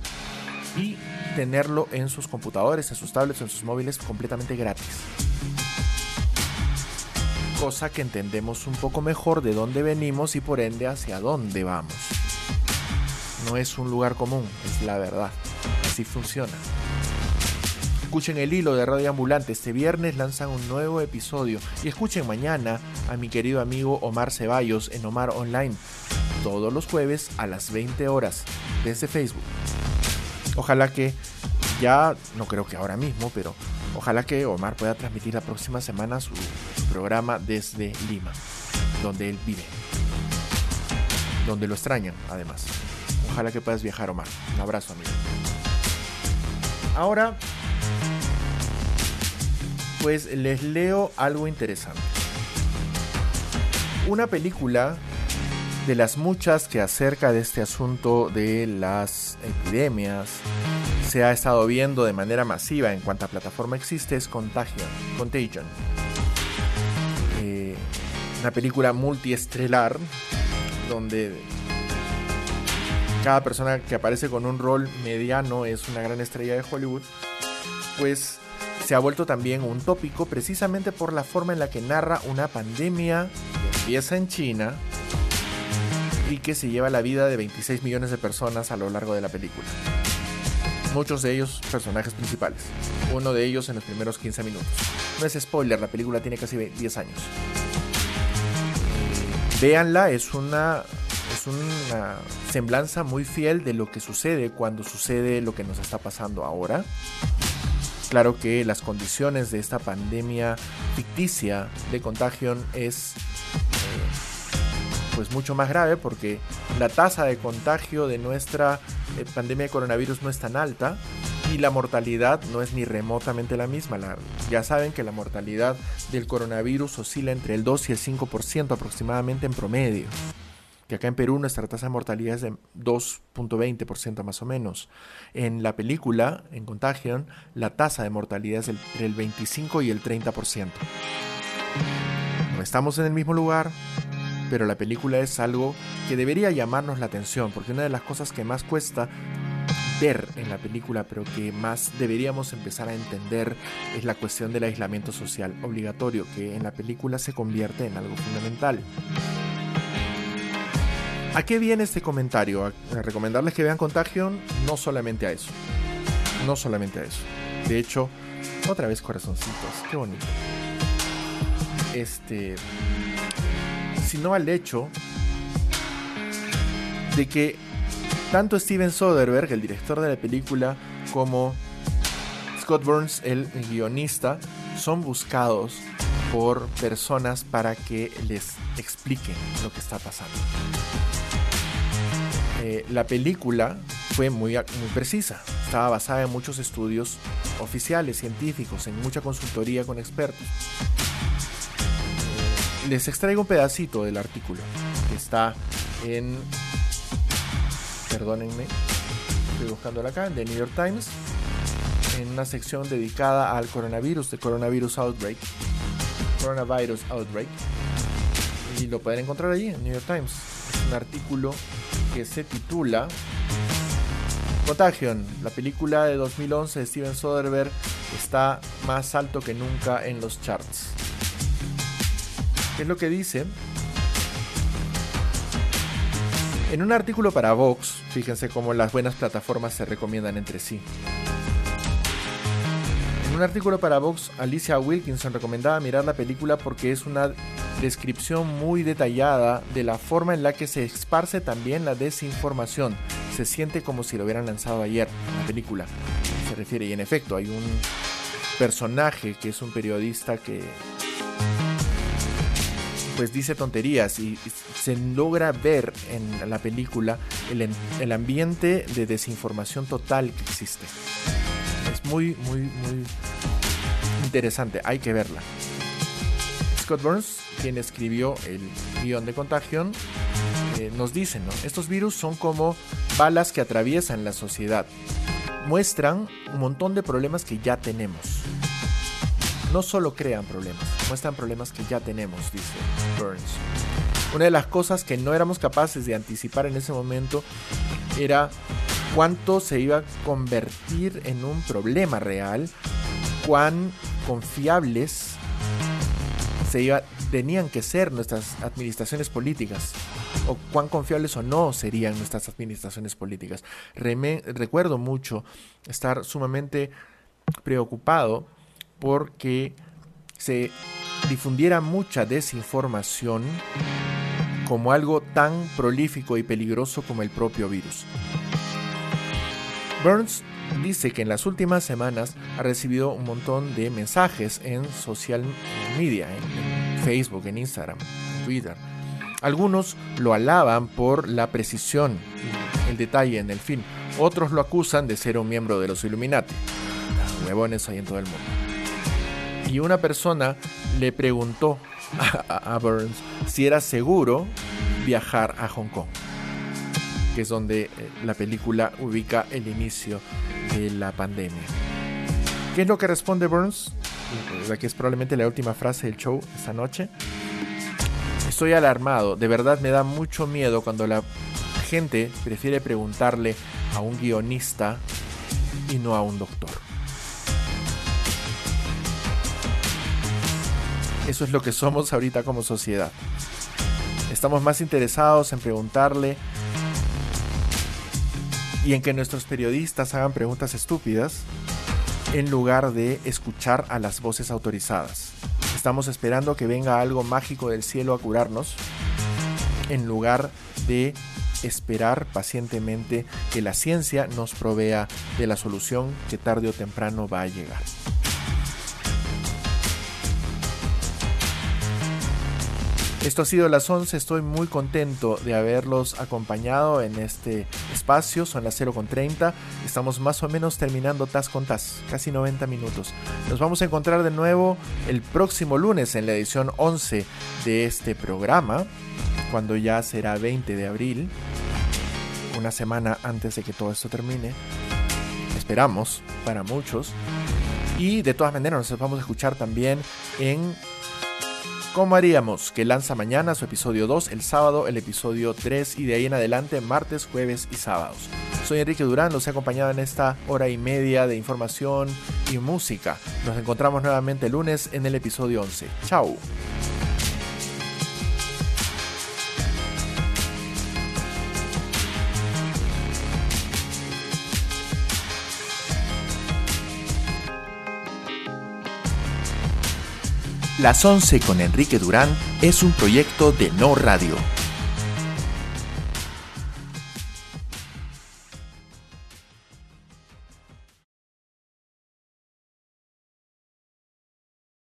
A: y tenerlo en sus computadores, en sus tablets, en sus móviles completamente gratis. Cosa que entendemos un poco mejor de dónde venimos y por ende hacia dónde vamos. No es un lugar común, es la verdad. Así funciona. Escuchen el hilo de Radio Ambulante. Este viernes lanzan un nuevo episodio. Y escuchen mañana a mi querido amigo Omar Ceballos en Omar Online. Todos los jueves a las 20 horas desde Facebook. Ojalá que ya, no creo que ahora mismo, pero ojalá que Omar pueda transmitir la próxima semana su programa desde Lima, donde él vive. Donde lo extrañan, además. Ojalá que puedas viajar, Omar. Un abrazo, amigo. Ahora pues les leo algo interesante. Una película de las muchas que acerca de este asunto de las epidemias se ha estado viendo de manera masiva en cuanta plataforma existe es Contagion. Contagion. Eh, una película multiestrelar donde cada persona que aparece con un rol mediano es una gran estrella de Hollywood, pues se ha vuelto también un tópico precisamente por la forma en la que narra una pandemia que empieza en China y que se lleva la vida de 26 millones de personas a lo largo de la película. Muchos de ellos personajes principales, uno de ellos en los primeros 15 minutos. No es spoiler, la película tiene casi 10 años. Véanla, es una es una semblanza muy fiel de lo que sucede cuando sucede lo que nos está pasando ahora. Claro que las condiciones de esta pandemia ficticia de contagio es eh, pues mucho más grave porque la tasa de contagio de nuestra eh, pandemia de coronavirus no es tan alta y la mortalidad no es ni remotamente la misma. ya saben que la mortalidad del coronavirus oscila entre el 2 y el 5% aproximadamente en promedio que acá en Perú nuestra tasa de mortalidad es de 2.20% más o menos. En la película, en Contagion, la tasa de mortalidad es entre el 25 y el 30%. No estamos en el mismo lugar, pero la película es algo que debería llamarnos la atención, porque una de las cosas que más cuesta ver en la película, pero que más deberíamos empezar a entender, es la cuestión del aislamiento social obligatorio, que en la película se convierte en algo fundamental. ¿A qué viene este comentario? A, recomendarles que vean Contagion, no solamente a eso. No solamente a eso. De hecho, otra vez corazoncitos, qué bonito. Este. Sino al hecho de que tanto Steven Soderbergh, el director de la película, como Scott Burns, el guionista, son buscados por personas para que les expliquen lo que está pasando. Eh, la película fue muy, muy precisa, estaba basada en muchos estudios oficiales, científicos, en mucha consultoría con expertos. Les extraigo un pedacito del artículo que está en, perdónenme, estoy buscándolo acá, en The New York Times, en una sección dedicada al coronavirus, de Coronavirus Outbreak, Coronavirus Outbreak, y lo pueden encontrar allí en New York Times. Es un artículo que se titula Contagion, la película de 2011 de Steven Soderbergh, está más alto que nunca en los charts. ¿Qué es lo que dice? En un artículo para Vox, fíjense cómo las buenas plataformas se recomiendan entre sí. En un artículo para Vox, Alicia Wilkinson recomendaba mirar la película porque es una descripción muy detallada de la forma en la que se esparce también la desinformación. Se siente como si lo hubieran lanzado ayer, la película. Se refiere, y en efecto, hay un personaje que es un periodista que pues dice tonterías y se logra ver en la película el, el ambiente de desinformación total que existe. Es muy, muy, muy interesante, hay que verla. Scott Burns, quien escribió el guion de Contagion, eh, nos dice, ¿no? Estos virus son como balas que atraviesan la sociedad. Muestran un montón de problemas que ya tenemos. No solo crean problemas, muestran problemas que ya tenemos, dice Burns. Una de las cosas que no éramos capaces de anticipar en ese momento era cuánto se iba a convertir en un problema real, cuán confiables se iba, tenían que ser nuestras administraciones políticas o cuán confiables o no serían nuestras administraciones políticas. recuerdo mucho estar sumamente preocupado porque se difundiera mucha desinformación como algo tan prolífico y peligroso como el propio virus. Burns dice que en las últimas semanas ha recibido un montón de mensajes en social media, en Facebook, en Instagram, en Twitter. Algunos lo alaban por la precisión, el detalle en el fin. Otros lo acusan de ser un miembro de los Illuminati. Huevones hay en todo el mundo. Y una persona le preguntó a, Burns si era seguro viajar a Hong Kong que es donde eh, la película ubica el inicio de la pandemia. ¿Qué es lo que responde Burns? La que es probablemente la última frase del show esta noche. Estoy alarmado, de verdad me da mucho miedo cuando la gente prefiere preguntarle a un guionista y no a un doctor. Eso es lo que somos ahorita como sociedad. Estamos más interesados en preguntarle y en que nuestros periodistas hagan preguntas estúpidas en lugar de escuchar a las voces autorizadas. Estamos esperando que venga algo mágico del cielo a curarnos en lugar de esperar pacientemente que la ciencia nos provea de la solución que tarde o temprano va a llegar. Esto ha sido las 11, estoy muy contento de haberlos acompañado en este espacio, son las 0.30, estamos más o menos terminando tas con tas, casi 90 minutos. Nos vamos a encontrar de nuevo el próximo lunes en la edición 11 de este programa, cuando ya será 20 de abril, una semana antes de que todo esto termine, esperamos para muchos. Y de todas maneras nos vamos a escuchar también en ¿Cómo haríamos? Que lanza mañana su episodio 2, el sábado el episodio 3 y de ahí en adelante martes, jueves y sábados. Soy Enrique Durán, los he acompañado en esta hora y media de información y música. Nos encontramos nuevamente el lunes en el episodio 11. Chao. Las 11 con Enrique Durán es un proyecto de No Radio.